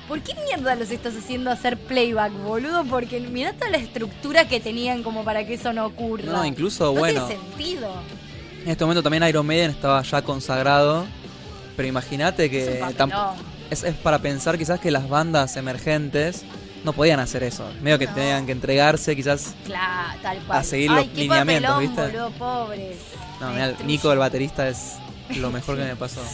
¿Por qué mierda los estás haciendo hacer playback, boludo? Porque mirá toda la estructura que tenían como para que eso no ocurra. No, incluso, no bueno. tiene sentido. En este momento también Iron Maiden estaba ya consagrado, pero imagínate que. Es, es para pensar quizás que las bandas emergentes no podían hacer eso, medio que No. tenían que entregarse quizás... Claro, tal cual. A seguir Ay, los lineamientos, papelón, ¿viste? boludo, pobres. No, mirá. Nico el baterista es lo mejor que me pasó.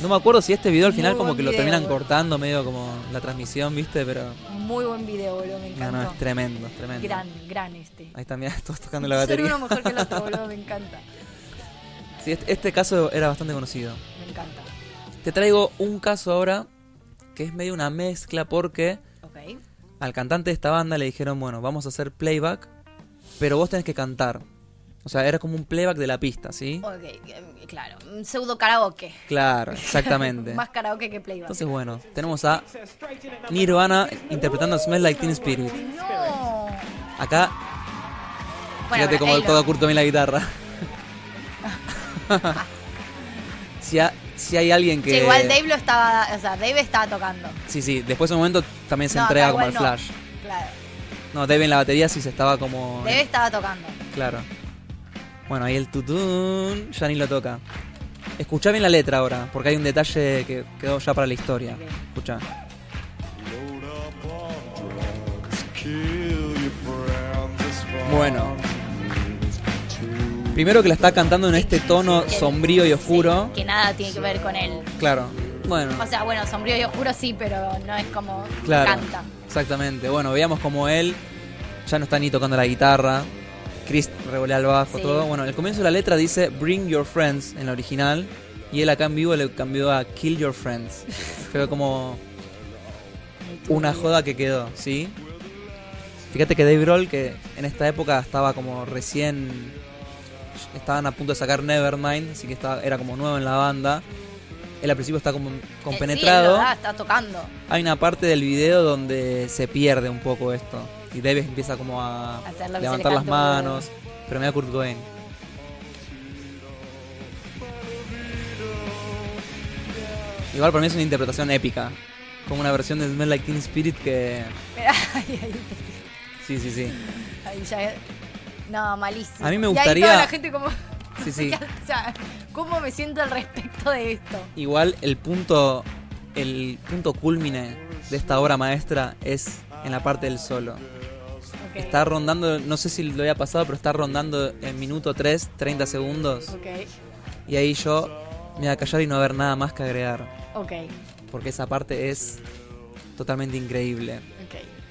No me acuerdo si este video al final como que lo terminan cortando medio como la transmisión, ¿viste? Pero Muy buen video, boludo, me no, encantó. no, es tremendo, es tremendo. Gran, gran este. Ahí está, mirá, todos tocando la Ser batería. uno mejor que el otro, boludo, me encanta. Sí, este, este caso era bastante conocido. Me encanta. Te traigo un caso ahora que es medio una mezcla porque al cantante de esta banda le dijeron, bueno, vamos a hacer playback, pero vos tenés que cantar. O sea, era como un playback de la pista, ¿sí? Ok, eh, claro. Un pseudo karaoke. Claro, exactamente. Más karaoke que playback. Entonces, bueno, tenemos a Nirvana interpretando Smell Like Teen Spirit. no. Acá, Bueno, fíjate pero cómo lo- Kurt Cobain la guitarra. si, ha- si hay alguien que... Che, igual Dave lo estaba. O sea, Dave estaba tocando. Sí, sí, después de un momento también se No, entrega como no. flash. Claro. No, Dave en la batería sí se estaba como... Dave estaba tocando. Claro. Bueno, ahí el tutún ya ni lo toca. Escuchá bien la letra ahora, porque hay un detalle que quedó ya para la historia. Ok. Escucha. Bueno. Primero que la está cantando en este tono Que- sombrío y oscuro. sí, que nada tiene que ver con él. Claro. Bueno, O sea, bueno, sombrío y oscuro sí, pero no es como claro. canta. Exactamente. Bueno, veíamos como él ya no está ni tocando la guitarra. Chris revolea el bajo, Sí. todo. Bueno, el comienzo de la letra dice Bring Your Friends en la original. Y él acá en vivo le cambió a Kill Your Friends. Fue como una joda que quedó, ¿sí? Fíjate que Dave Grohl, que en esta época estaba como recién. Estaban a punto de sacar Nevermind, así que estaba, era como nuevo en la banda. Él al principio está como Eh, sí, compenetrado. da, está tocando. Hay una parte del video donde se pierde un poco esto. Y Dave empieza como a levantar le las manos. Pero me da Kurt Cobain. Igual para mí es una interpretación épica. como una versión de Smell Like Teen Spirit que... Ahí, ahí, Sí, sí, sí. ahí ya- No, malísimo. A mí me Y ahí gustaría- toda la gente como... Sí, sí. O sea, ¿cómo me siento al respecto de esto? Igual el punto, el punto culmine de esta obra maestra es en la parte del solo. Ok. Está rondando, no sé si lo había pasado, pero está rondando en minuto 3, 30 segundos. Ok, Y ahí yo me voy a callar y no haber nada más que agregar. ok, Porque esa parte es totalmente increíble. ok.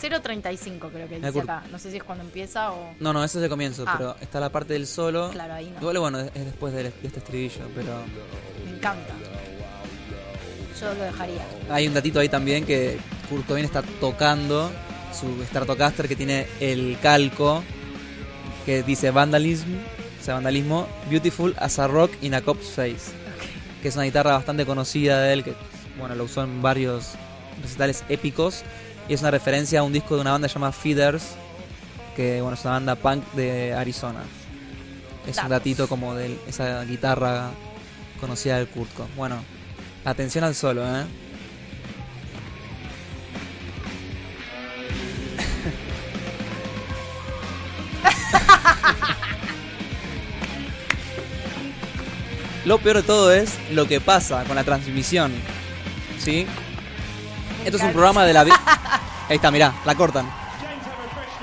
0.35 creo que dice acá. No sé si es cuando empieza o... No, no, ese es el comienzo, Ah. pero está la parte del solo. Claro, ahí no. Igual, bueno, es después de, de este estribillo, pero Me encanta. Yo lo dejaría. hay un datito ahí también que Kurt Cobain está tocando su Stratocaster que tiene el calco que dice Vandalism, o sea, vandalismo, Beautiful as a Rock in a Cop's Face, que es una guitarra bastante conocida de él, que bueno, lo usó en varios recitales épicos, y es una referencia a un disco de una banda llamada Feeders, que bueno, es una banda punk de Arizona. Es un datito como de esa guitarra conocida del Kurt Cobain. Bueno, atención al solo, ¿eh? Lo peor de todo es lo que pasa con la transmisión. ¿Sí? Esto es un programa de la... Ahí está, mirá, la cortan.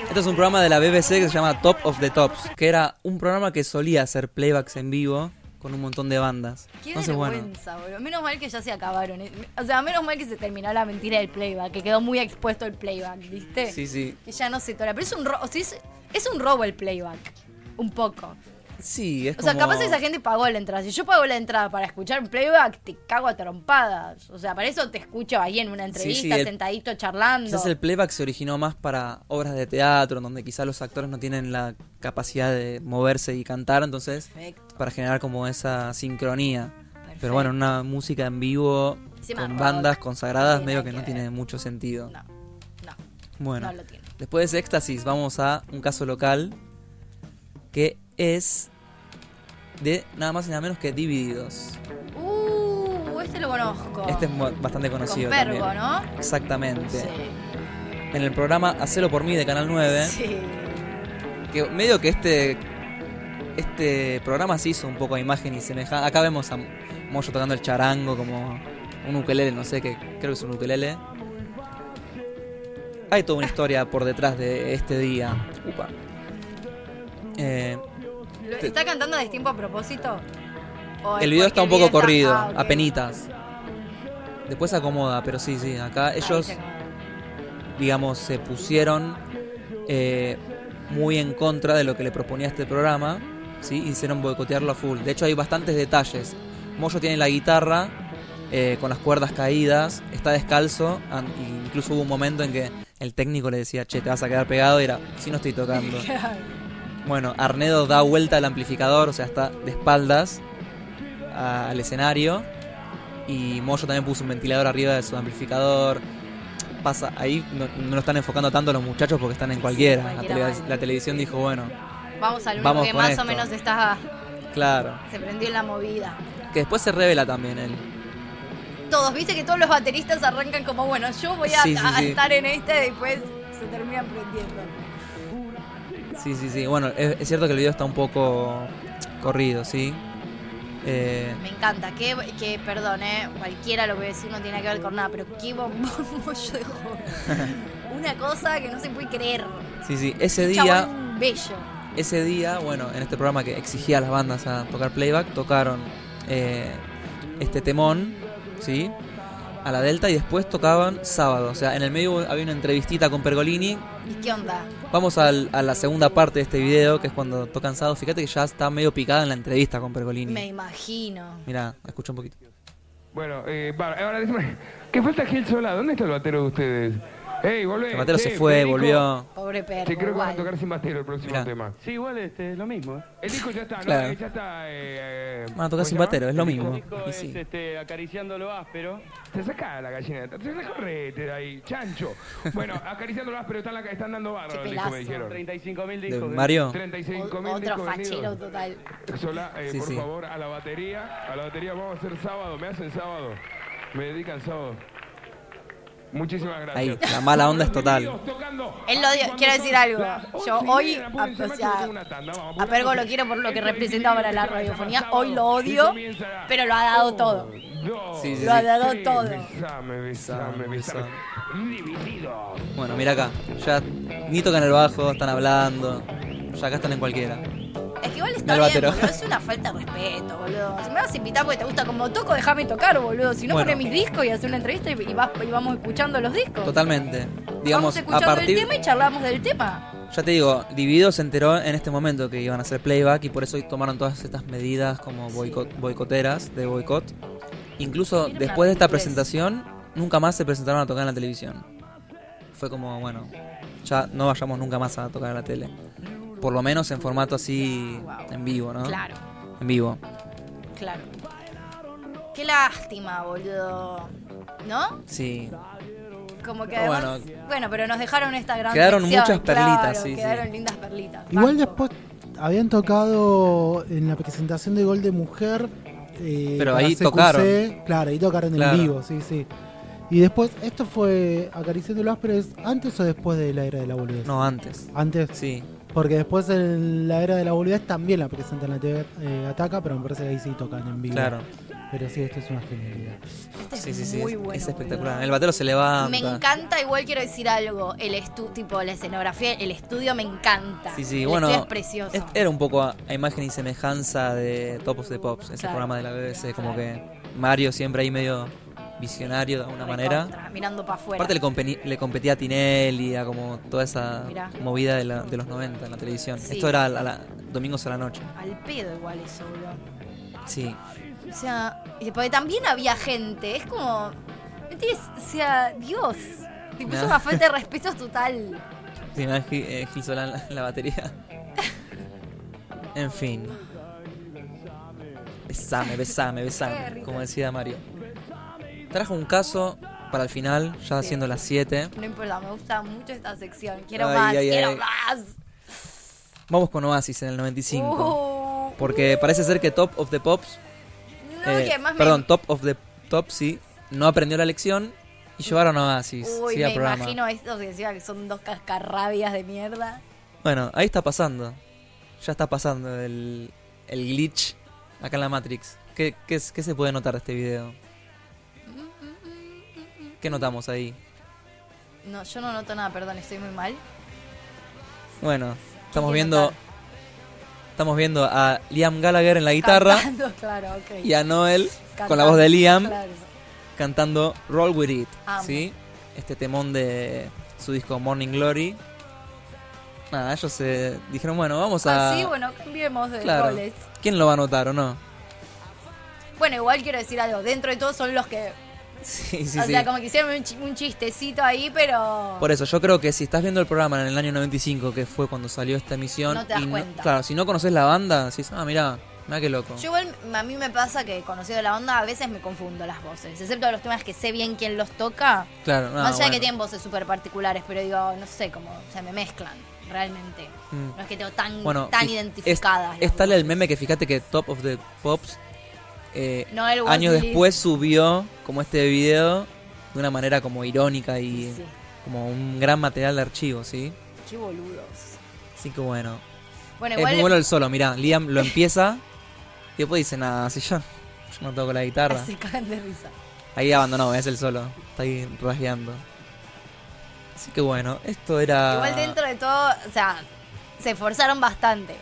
Esto es un programa de la BBC que se llama Top of the Tops, que era un programa que solía hacer playbacks en vivo con un montón de bandas. Qué Entonces, bueno, vergüenza, boludo. Menos mal que ya se acabaron. eh. O sea, menos mal que se terminó la mentira del playback, que quedó muy expuesto el playback, ¿viste? sí, sí. Que ya no se tola. Pero es un, ro o sea, es, es un robo el playback. Un poco. Sí, es O sea, como- capaz esa gente pagó la entrada. Si yo pago la entrada para escuchar un playback, te cago a trompadas. O sea, para eso te escucho ahí en una entrevista, sí, el- sentadito charlando. Quizás el playback se originó más para obras de teatro, donde quizás los actores no tienen la capacidad de moverse y cantar, entonces Perfecto. para generar como esa sincronía. Perfecto. Pero bueno, una música en vivo con bandas consagradas no medio que que no tiene mucho sentido. No, no, Bueno, no lo tiene. después de ese éxtasis vamos a un caso local que es de nada más y nada menos que Divididos. Uh, este lo conozco. Este es bastante Con conocido Pergo, también. ¿no? Exactamente. Sí. En el programa Hacelo por mí de Canal 9, Sí. que medio que este este programa se hizo un poco a imagen y semejanza. Acá vemos a Moyo tocando el charango como un ukelele, no sé, que creo que es un ukelele. Hay toda una historia por detrás de este día. Upa. Eh, ¿Está cantando a destiempo a propósito? ¿O es el video está un poco corrido, ah, ok. apenitas. Después se acomoda, pero sí, sí, acá ellos, digamos, se pusieron eh, muy en contra de lo que le proponía este programa, ¿sí? Hicieron boicotearlo a full. De hecho, hay bastantes detalles. Moyo tiene la guitarra eh, con las cuerdas caídas, está descalzo, y incluso hubo un momento en que el técnico le decía, che, te vas a quedar pegado, y era, sí, no estoy tocando. Bueno, Arnedo da vuelta al amplificador, o sea, está de espaldas al escenario. Y Moyo también puso un ventilador arriba de su amplificador. Pasa, ahí no, no lo están enfocando tanto los muchachos porque están en cualquiera. La, cualquiera la televisión dijo, bueno, Vamos al único que más esto. o menos está. claro. Se prendió en la movida. Que después se revela también él. Todos, viste que todos los bateristas arrancan como, bueno, yo voy a, Sí, estar en este y después se terminan prendiendo. Sí, sí, sí. Bueno, es, es cierto que el video está un poco corrido, ¿sí? Eh, Me encanta, que, que perdón, eh, cualquiera lo que decir no tiene que ver con nada, pero qué bombón yo de joven. Una cosa que no se puede creer. sí, sí. Ese día... bello. Ese día, bueno, en este programa que exigía a las bandas a tocar playback, tocaron eh, este temón, ¿sí? A la Delta y después tocaban sábado. O sea, en el medio había una entrevistita con Pergolini. ¿Y qué onda? Vamos al- a la segunda parte de este video, que es cuando tocan sábado. Fíjate que ya está medio picada en la entrevista con Pergolini. Me imagino. Mira, escucha un poquito. Bueno, eh, ahora decime, ¿qué falta Gil Sola? ¿Dónde está el batero de ustedes? ¡Ey, volvé! El batero Che, se fue, Federico. volvió. Pobre perro. Che, creo que van a tocar sin batero el próximo Mirá. tema. Sí, igual este, lo mismo. ¿eh? El disco ya está, ¿no? Claro. Eh, Ya está. Eh, eh, Van a tocar ¿cómo sin llama? batero, es lo El mismo. disco. Disco Y es sí. este, acariciando lo áspero. Te saca la gallina de atrás, te la correte de ahí, chancho. Bueno, acariciando las, pero están, la- están dando bárbaro, Qué el disco, me pelazo. dijeron. 35 mil ¿De discos. ¿eh? Mario? 35 O- mil Otro discos fachero vendidos. total. Sola, eh, Sí, por sí. favor, a la batería. A la batería vamos a hacer sábado. Me hacen sábado. Me dedican sábado. Muchísimas gracias. Ahí, la mala onda es total. Él lo dio, quiero decir algo. Yo hoy, a, o sea, a Pergo lo quiero por lo que representa para la radiofonía. Hoy lo odio, pero lo ha dado todo. Sí, sí, Lo ha sí. dado todo. Bueno, mira acá. Ya ni tocan el bajo, están hablando. Ya acá están en cualquiera. Es que igual está el bien, boludo. Es una falta de respeto, boludo. Si me vas a invitar porque te gusta como toco, déjame tocar, boludo. Si no, Bueno. poné mis discos y hacer una entrevista y, y vas- y vamos escuchando los discos. Totalmente. vamos Digamos, a escuchando el partir. tema y charlamos del tema. Ya te digo, Dividido se enteró en este momento que iban a hacer playback y por eso tomaron todas estas medidas como boicot, boicoteras, de boicot. Incluso después de esta presentación, nunca más se presentaron a tocar en la televisión. Fue como, bueno, ya no vayamos nunca más a tocar en la tele. Por lo menos en formato así, Wow. en vivo, ¿no? Claro, En vivo. claro. Qué lástima, boludo. ¿No? Sí. Como que Bueno. además, bueno, pero nos dejaron esta gran Quedaron sección, muchas perlitas, claro, sí, sí. Quedaron lindas perlitas. Igual Banco. después habían tocado en la presentación de Gol de Mujer. eh, Pero ahí CQC, tocaron. Claro, ahí tocaron Claro. en vivo, sí, sí. Y después, ¿esto fue Acariciando los Ásperos antes o después de la era de la boludez? No, antes. Antes. Sí. Porque después en la era de la boludez también la presentan en la TV eh, Ataca, pero me parece que ahí sí tocan en vivo. Claro. Pero sí, esto es una genialidad. Este Sí, es sí, sí. muy es- bueno, es espectacular. boludo. El batero se levanta. Me encanta, igual quiero decir algo. El estu tipo la escenografía, el estudio me encanta. Sí, sí, el bueno. es precioso. es- Era un poco a, a imagen y semejanza de Top of the Pops, ese Claro. programa de la BBC. Como Claro. que Mario siempre ahí medio visionario de alguna manera. Mirando para afuera. Aparte le, compeni- le competía a Tinelli, a como toda esa Mirá. movida de, la- de los 90 en la televisión. Sí. Esto era a la- domingos a la noche. Al pedo igual eso, boludo. Sí. O sea, porque también había gente. Es como. O sea, Dios. Es Nah. una falta de respeto total. Sí, no, es Gil, eh, Gil Solán la, batería. En fin. Besame, besame, besame, como decía Mario. Trajo un caso para el final, ya Sí. siendo las 7. No importa, me gusta mucho esta sección. Quiero Ay, más, ay, quiero ay. más. Vamos con Oasis en el 95. Uh, Porque parece ser que Top of the Pops, no, eh, que más me- perdón, Top of the Top, sí, no aprendió la lección y llevaron a Oasis. Uy, sí, me programa. imagino esto que decía que son dos cascarrabias de mierda. Bueno, ahí está pasando. Ya está pasando el, el glitch acá en la Matrix. ¿Qué, qué, qué se puede notar de este video? ¿Qué notamos ahí? No, yo no noto nada, perdón, estoy muy mal. Bueno, estamos viendo notar? estamos viendo a Liam Gallagher en la guitarra Cantando, claro, ok. y a Noel con la voz de Liam claro. cantando Roll With It, Amo. ¿sí? Este temón de su disco Morning Glory. Nada, ellos se dijeron, bueno, vamos a... Ah, sí, bueno, cambiemos de Claro. roles. ¿Quién lo va a notar o no? Bueno, igual quiero decir algo. Dentro de todo son los que. Sí, sí, o sí. sea, como que hicieron un, chi- un chistecito ahí, pero. Por eso, yo creo que si estás viendo el programa en el año 95, que fue cuando salió esta emisión, No te das y cuenta. claro, si no conoces la banda, decís, ah, mira, mira qué loco. Yo igual, a mí me pasa que conocido la onda, a veces me confundo las voces. Excepto los temas que sé bien quién los toca. Claro, no, Más allá de bueno. que tienen voces súper particulares, pero digo, no sé, como se me mezclan, realmente. Mm. No es que tengo tan, Bueno, tan fi- identificadas. Es, es tal el meme que fíjate que Top of the Pops eh, años después subió como este video de una manera como irónica y Sí, como un gran material de archivo, ¿sí? qué boludos. Así que bueno. Bueno, es muy bueno el solo, mirá, Liam lo empieza y después dice, nada, si yo, yo no toco la guitarra. Se cagan de risa. Ahí abandonó, es el solo. Está ahí rasgueando. Así que bueno, esto era. Igual dentro de todo, o sea, se esforzaron bastante.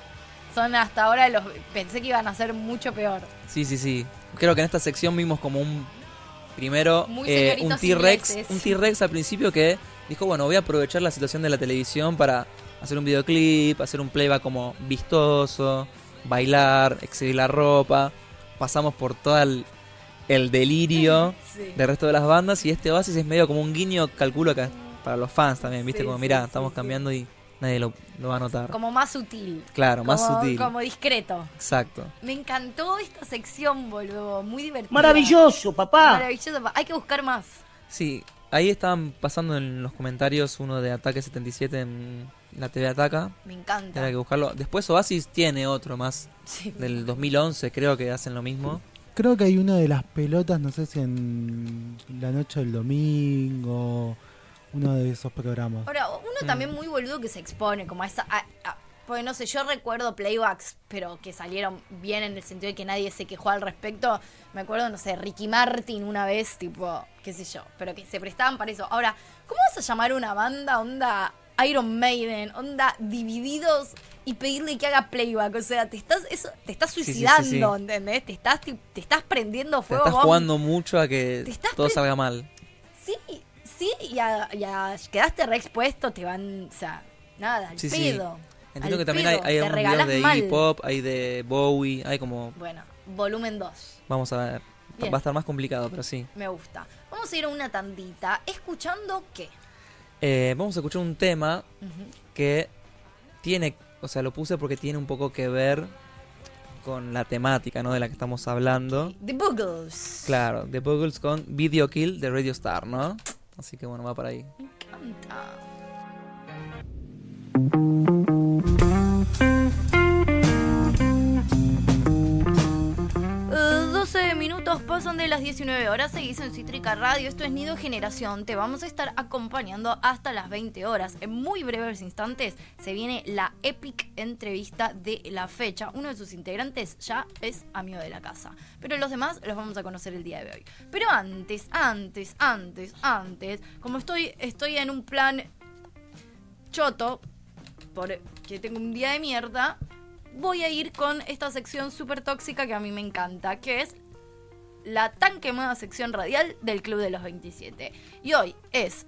Son hasta ahora los. Pensé que iban a ser mucho peor. Sí, sí, sí. Creo que en esta sección vimos como un. Primero, eh, un T-Rex. Un T-Rex al principio que dijo: Bueno, voy a aprovechar la situación de la televisión para hacer un videoclip, hacer un playback como vistoso, bailar, exhibir la ropa. Pasamos por todo el, el delirio Sí. del resto de las bandas y este Oasis es medio como un guiño, calculo que para los fans también, ¿viste? Sí, como, sí, estamos cambiando y nadie lo, lo va a notar. Como más sutil. Claro, más Como- sutil. Como discreto. Exacto. Me encantó esta sección, boludo. Muy divertida. Maravilloso, papá. Maravilloso. Hay que buscar más. Sí, ahí estaban pasando en los comentarios uno de Ataque 77 en la TV Ataca. Me encanta. Era que buscarlo. Después Oasis tiene otro más Sí. del 2011, creo que hacen lo mismo. creo que hay uno de las pelotas, no sé si en la noche del domingo, uno de esos programas. Ahora, uno también muy boludo que se expone como a esa... a- a- porque no sé, yo recuerdo playbacks, pero que salieron bien en el sentido de que nadie se quejó al respecto. Me acuerdo, no sé, Ricky Martin una vez, tipo, qué sé yo, pero que se prestaban para eso. Ahora, ¿cómo vas a llamar a una banda onda Iron Maiden, onda divididos y pedirle que haga playback? O sea, te estás, eso, te estás sí, sí, suicidando, sí. ¿entendés? Te estás, ti- te estás prendiendo Te fuego. estás vos. jugando mucho a que Te estás todo salga mal. Sí, y, a- y a- quedaste re expuesto, te van, o sea, nada, al Sí, sí. pedo. Entiendo al que también hay, pedo, hay te algunos regalás videos de mal. Iggy Pop, hay de Bowie, hay como... Bueno, volumen 2, Vamos a ver. Bien. Va a estar más complicado, pero sí. me gusta. Vamos a ir a una tandita, escuchando qué. Eh, vamos a escuchar un tema que tiene, o sea, lo puse porque tiene un poco que ver con la temática, ¿no? De la que estamos hablando. The Boogles. Claro, The Buggles con Video Kill de Radio Star, ¿no? Así que bueno, va para ahí. Me. Eh, 12 minutos pasan de las 19 horas, seguís en Cítrica Radio, esto es Nido Generación, te vamos a estar acompañando hasta las 20 horas. En muy breves instantes se viene la epic entrevista de la fecha. Uno de sus integrantes ya es amigo de la casa, pero los demás los vamos a conocer el día de hoy. Pero antes, antes, antes, antes, como estoy, estoy en un plan choto, porque tengo un día de mierda, voy a ir con esta sección súper tóxica que a mí me encanta, que es la tan quemada sección radial del Club de los 27. Y hoy es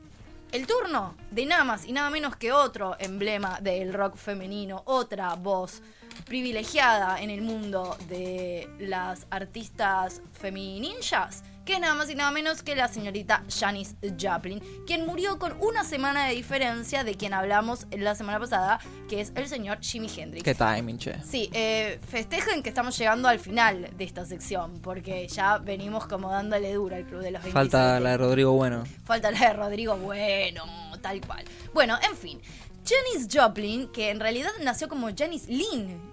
el turno de nada más y nada menos que otro emblema del rock femenino, otra voz privilegiada en el mundo de las artistas femininjas, que es nada más y nada menos que la señorita Janis Joplin, quien murió con una semana de diferencia de quien hablamos la semana pasada, que es el señor Jimi Hendrix. Qué timing, che. Sí, eh, festejen que estamos llegando al final de esta sección, porque ya venimos como dándole duro al Club de los 27. Falta la de Rodrigo Bueno. Falta la de Rodrigo Bueno, tal cual. Bueno, en fin. Janis Joplin, que en realidad nació como Janis Lynn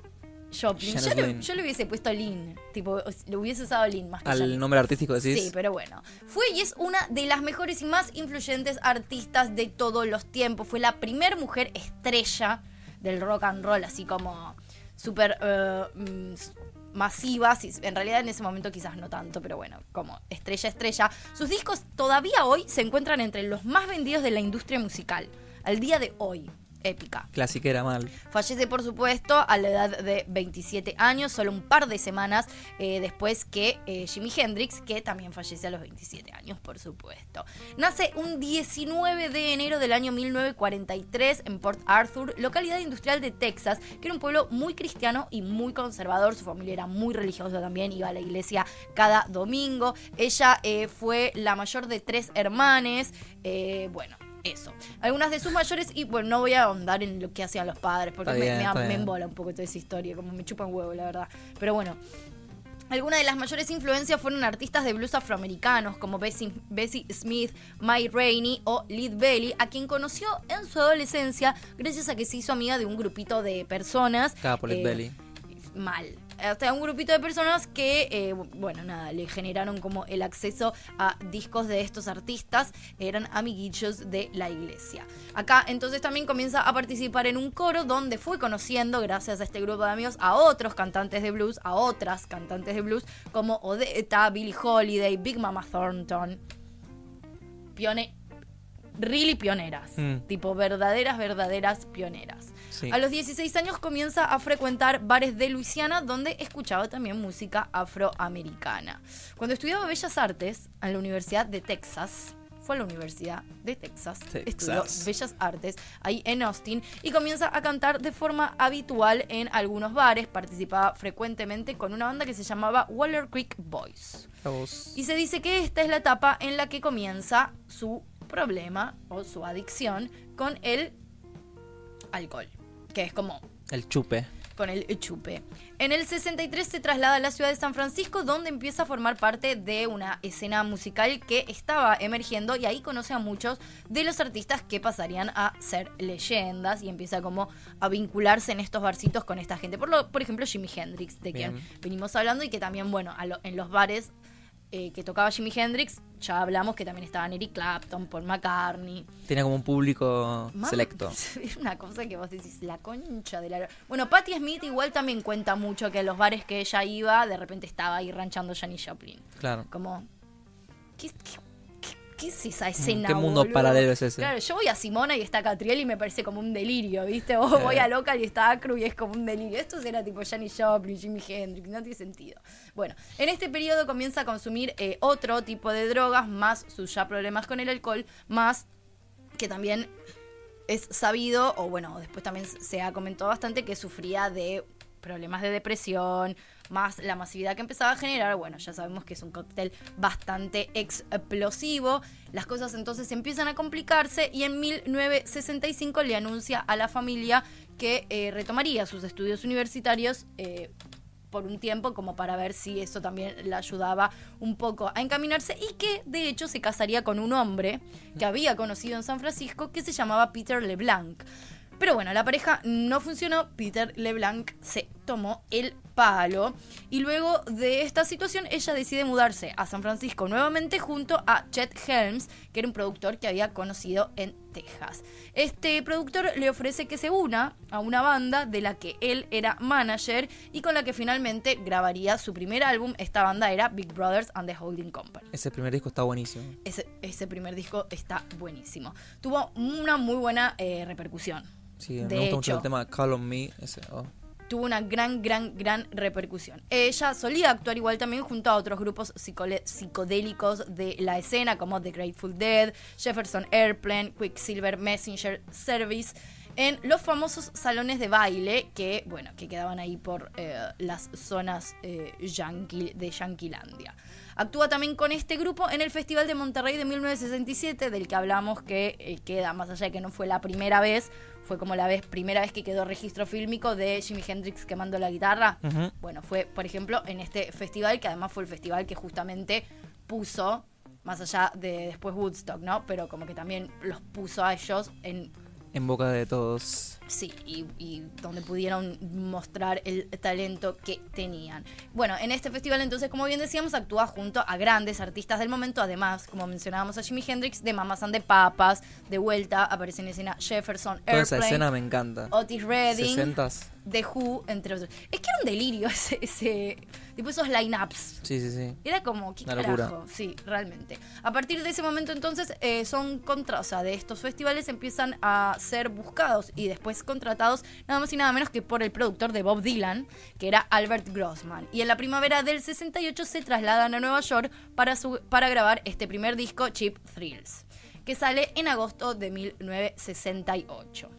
Joplin. Yo le, yo le hubiese puesto Lynn. Tipo, le hubiese usado Lynn más que Al nombre artístico decís. Sí, pero bueno. Fue y es una de las mejores y más influyentes artistas de todos los tiempos. Fue la primer mujer estrella del rock and roll, así como súper mm, masiva. En realidad en ese momento quizás no tanto, pero bueno, como estrella, estrella. Sus discos todavía hoy se encuentran entre los más vendidos de la industria musical. Al día de hoy. Épica. Clasiquera mal. Fallece, por supuesto, a la edad de 27 años, solo un par de semanas eh, después que eh, Jimi Hendrix, que también fallece a los 27 años, por supuesto. Nace un 19 de enero del año 1943 en Port Arthur, localidad industrial de Texas, que era un pueblo muy cristiano y muy conservador. Su familia era muy religiosa también, iba a la iglesia cada domingo. Ella eh, fue la mayor de tres hermanes. bueno. Eso. Algunas de sus mayores, y bueno, no voy a ahondar en lo que hacían los padres, porque me, me- me embola un poco toda esa historia, como me chupa un huevo, la verdad. Pero bueno, algunas de las mayores influencias fueron artistas de blues afroamericanos como Bessie, Bessie Smith, May Rainey o Lead Belly, a quien conoció en su adolescencia gracias a que se hizo amiga de un grupito de personas. Capo, eh, Belly. Mal. Hasta un grupito de personas que, eh, bueno, nada, le generaron como el acceso a discos de estos artistas. Eran amiguillos de la iglesia. Acá entonces también comienza a participar en un coro donde fue conociendo, gracias a este grupo de amigos, a otros cantantes de blues, a otras cantantes de blues, como Odetta, Billie Holiday, Big Mama Thornton. Pione really pioneras. Mm. Tipo, verdaderas, verdaderas pioneras. Sí. A los 16 años comienza a frecuentar bares de Luisiana donde escuchaba también música afroamericana. Cuando estudiaba Bellas Artes en la Universidad de Texas, fue a la Universidad de Texas, estudió. Bellas Artes ahí en Austin y comienza a cantar de forma habitual en algunos bares, participaba frecuentemente con una banda que se llamaba Waller Creek Boys. Y se dice que esta es la etapa en la que comienza su problema o su adicción con el alcohol, que es como El chupe. con el chupe. En el 63 se traslada a la ciudad de San Francisco, donde empieza a formar parte de una escena musical que estaba emergiendo y ahí conoce a muchos de los artistas que pasarían a ser leyendas y empieza como a vincularse en estos barcitos con esta gente. Por, lo, por ejemplo, Jimi Hendrix, de quien venimos hablando y que también, bueno, lo- en los bares eh, que tocaba Jimi Hendrix, ya hablamos que también estaban Eric Clapton, Paul McCartney. Tenía como un público selecto. Es una cosa que vos decís, la concha de la... Bueno, Patti Smith igual también cuenta mucho que en los bares que ella iba, de repente estaba ahí ranchando Janis Joplin. Claro. Como... ¿Qué, qué, qué- qué es esa escena, Mm, ¿Qué mundo boludo? paralelo es ese? Claro, yo voy a Simona y está Catriel y me parece como un delirio, ¿viste? O voy a Local y está Acru y es como un delirio. Esto era tipo Janis Joplin, Jimi Hendrix, no tiene sentido. Bueno, en este periodo comienza a consumir eh, otro tipo de drogas, más sus ya problemas con el alcohol, más que también es sabido, o bueno, después también se ha comentado bastante que sufría de problemas de depresión, más la masividad que empezaba a generar, bueno, ya sabemos que es un cóctel bastante explosivo. Las cosas entonces empiezan a complicarse y en 1965 le anuncia a la familia que eh, retomaría sus estudios universitarios eh, por un tiempo como para ver si eso también le ayudaba un poco a encaminarse y que de hecho se casaría con un hombre que había conocido en San Francisco que se llamaba Peter LeBlanc. Pero bueno, la pareja no funcionó, Peter LeBlanc se tomó el palo y luego de esta situación ella decide mudarse a San Francisco nuevamente junto a Chet Helms, que era un productor que había conocido en Texas. Este productor le ofrece que se una a una banda de la que él era manager y con la que finalmente grabaría su primer álbum. Esta banda era Big Brothers and the Holding Company. Ese primer disco está buenísimo. Ese, ese primer disco está buenísimo. Tuvo una muy buena eh, repercusión. Sí, me De gusta mucho hecho. el tema Call on Me. Ese, oh. Tuvo una gran, gran, gran repercusión. Ella solía actuar igual también junto a otros grupos psicodélicos de la escena, como The Grateful Dead, Jefferson Airplane, Quicksilver Messenger Service, en los famosos salones de baile que, bueno, que quedaban ahí por eh, las zonas eh, de Yanquilandia. Actúa también con este grupo en el Festival de Monterrey de 1967, del que hablamos que eh, queda, más allá de que no fue la primera vez, fue como la vez, primera vez que quedó registro fílmico de Jimi Hendrix quemando la guitarra. Bueno, fue, por ejemplo, en este festival, que además fue el festival que justamente puso, más allá de después Woodstock, ¿no? Pero como que también los puso a ellos en En boca de todos. Sí, y, y donde pudieron mostrar el talento que tenían. Bueno, en este festival entonces, como bien decíamos, actúa junto a grandes artistas del momento, además, como mencionábamos a Jimi Hendrix, de Mamas and the Papas, de vuelta aparece en escena Jefferson Toda esa Airplane, escena me encanta. Otis Redding, 60s. The Who, entre otros. Es que era un delirio ese, ese tipo esos line-ups. Sí, sí, sí. Era como, ¿qué Una carajo? locura. Sí, realmente. A partir de ese momento entonces eh, son contra, o sea, de estos festivales empiezan a ser buscados y después contratados nada más y nada menos que por el productor de Bob Dylan, que era Albert Grossman. Y en la primavera del 68 se trasladan a Nueva York para, su- para grabar este primer disco, Cheap Thrills, que sale en agosto de 1968.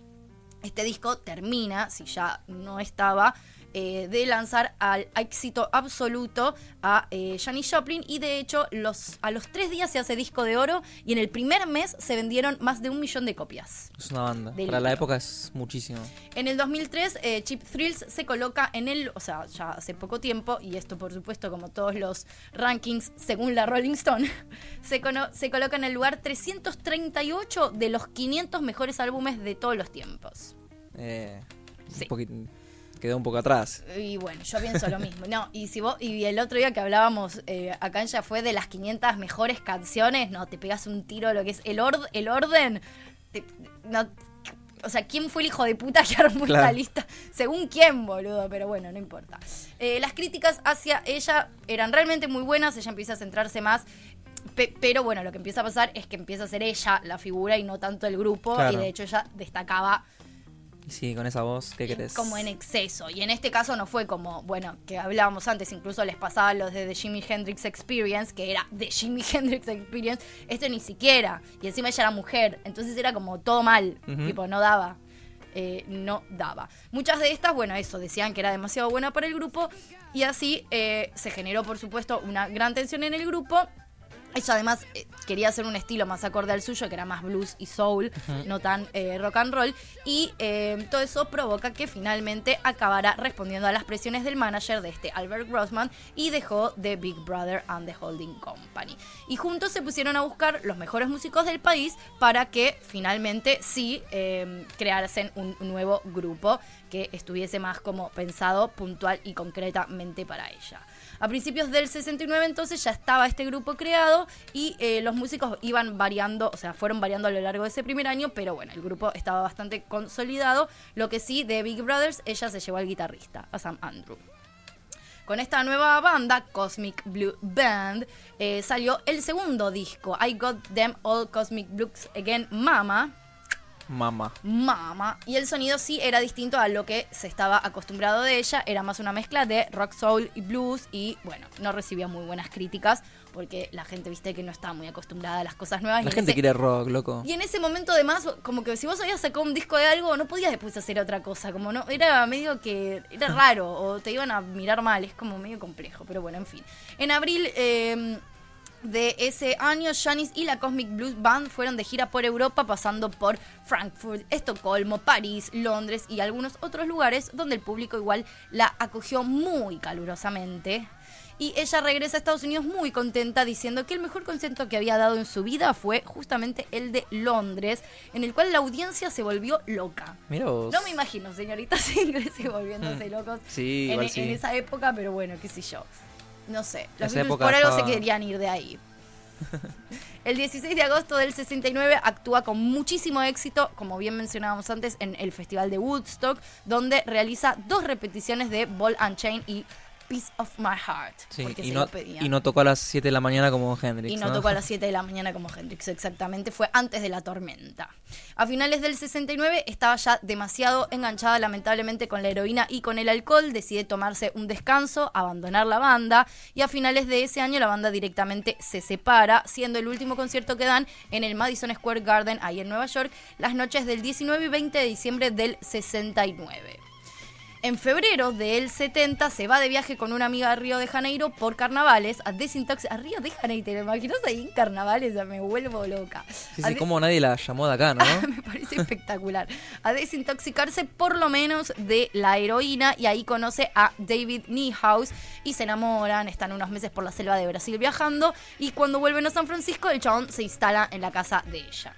Este disco termina, si ya no estaba, eh, de lanzar al éxito absoluto a eh, Janis Joplin y de hecho los, a los tres días se hace disco de oro y en el primer mes se vendieron más de un millón de copias. Es una banda. Para la época es muchísimo. En el 2003, eh, Cheap Thrills se coloca en el, o sea, ya hace poco tiempo, y esto por supuesto como todos los rankings según la Rolling Stone, se, cono- se coloca en el lugar 338 de los 500 mejores álbumes de todos los tiempos. Eh, Sí. un poquito, quedó un poco atrás. Y bueno, yo pienso lo mismo. No, y si vos, y el otro día que hablábamos eh, acá ya fue de las 500 mejores canciones, no, te pegas un tiro lo que es el, ord- el orden. te- no, o sea, ¿quién fue el hijo de puta que armó Claro. esta lista? Según quién, boludo, pero bueno, no importa. Eh, las críticas hacia ella eran realmente muy buenas, ella empieza a centrarse más. pe- pero bueno, lo que empieza a pasar es que empieza a ser ella la figura y no tanto el grupo. Claro. Y de hecho ella destacaba sí, con esa voz, ¿qué querés? como en exceso. Y en este caso no fue como, bueno, que hablábamos antes, incluso les pasaba los de The Jimi Hendrix Experience, que era The Jimi Hendrix Experience. Esto ni siquiera. Y encima ella era mujer. Entonces era como todo mal. Ujú. Tipo, no daba. Eh, no daba. Muchas de estas, bueno, eso, decían que era demasiado buena para el grupo. Y así eh, se generó, por supuesto, una gran tensión en el grupo. Ella además eh, quería hacer un estilo más acorde al suyo, que era más blues y soul, no tan eh, rock and roll. Y eh, todo eso provoca que finalmente acabara respondiendo a las presiones del manager de este Albert Grossman y dejó The Big Brother and the Holding Company. Y juntos se pusieron a buscar los mejores músicos del país para que finalmente sí eh, creasen un nuevo grupo que estuviese más como pensado puntual y concretamente para ella. A principios del 69 entonces ya estaba este grupo creado y eh, los músicos iban variando, o sea, fueron variando a lo largo de ese primer año, pero bueno, el grupo estaba bastante consolidado. Lo que sí, de Big Brothers, ella se llevó al guitarrista, a Sam Andrew. Con esta nueva banda, Cosmic Blue Band, eh, salió el segundo disco, I Got Them All Cosmic Blues Again Mama, Mamá. Mama. Y el sonido sí era distinto a lo que se estaba acostumbrado de ella. Era más una mezcla de rock, soul y blues. Y bueno, no recibía muy buenas críticas porque la gente, viste, que no está muy acostumbrada a las cosas nuevas. Y La en gente ese- quiere rock, loco. Y en ese momento, además, como que si vos habías sacado un disco de algo, no podías después hacer otra cosa. Como no, era medio que. Era raro, o te iban a mirar mal. Es como medio complejo, pero bueno, en fin. En abril. eh, de ese año, Janis y la Cosmic Blues Band fueron de gira por Europa, pasando por Frankfurt, Estocolmo, París, Londres y algunos otros lugares donde el público igual la acogió muy calurosamente. Y ella regresa a Estados Unidos muy contenta diciendo que el mejor concierto que había dado en su vida fue justamente el de Londres, en el cual la audiencia se volvió loca. Mira vos. No me imagino, señoritas ingleses volviéndose locos Sí, en, igual en esa época, pero bueno, qué sé yo. No sé, los Beatles por algo estaba- se querían ir de ahí. El 16 de agosto del 69 actúa con muchísimo éxito, como bien mencionábamos antes, en el Festival de Woodstock, donde realiza dos repeticiones de Ball and Chain y Piece of My Heart. Sí, porque y, se no, lo pedían. y no tocó a las 7 de la mañana como Hendrix. Y no, tocó a las 7 de la mañana como Hendrix, exactamente. Fue antes de la tormenta. A finales del 69 estaba ya demasiado enganchada, lamentablemente, con la heroína y con el alcohol. Decide tomarse un descanso, abandonar la banda. Y a finales de ese año, la banda directamente se separa, siendo el último concierto que dan en el Madison Square Garden, ahí en Nueva York, las noches del 19 y 20 de diciembre del 69. En febrero del 70 se va de viaje con una amiga a Río de Janeiro por carnavales a desintoxicar. A Río de Janeiro, ¿te lo imaginas ahí en carnavales? Ya me vuelvo loca. Sí, sí, de- como nadie la llamó de acá, ¿no? me parece espectacular. A desintoxicarse por lo menos de la heroína y ahí conoce a David Niehaus y se enamoran, están unos meses por la selva de Brasil viajando y cuando vuelven a San Francisco el chabón se instala en la casa de ella.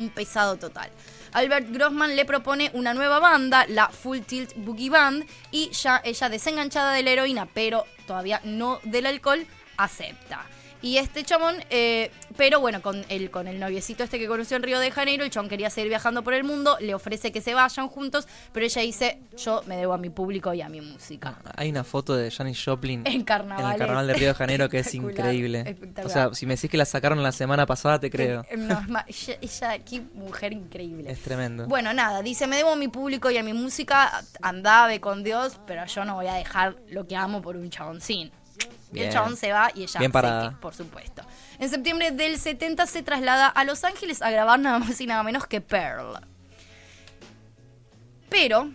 Un pesado total. Albert Grossman le propone una nueva banda, la Full Tilt Boogie Band, y ya ella desenganchada de la heroína, pero todavía no del alcohol, acepta. Y este chabón, eh, pero bueno, con el, con el noviecito este que conoció en Río de Janeiro, el chabón quería seguir viajando por el mundo, le ofrece que se vayan juntos, pero ella dice, yo me debo a mi público y a mi música. Hay una foto de Janis Joplin En el carnaval de Río de Janeiro que es increíble. espectacular. O sea, si me decís que la sacaron la semana pasada, te creo. Eh, no, es más, ella, ella, qué mujer increíble. Es tremendo. Bueno, nada, dice, me debo a mi público y a mi música, andá, ve con Dios, pero yo no voy a dejar lo que amo por un chaboncín. El chabón se va y ella Bien se parada. que, por supuesto. En septiembre del 70 se traslada a Los Ángeles a grabar nada más y nada menos que Pearl. Pero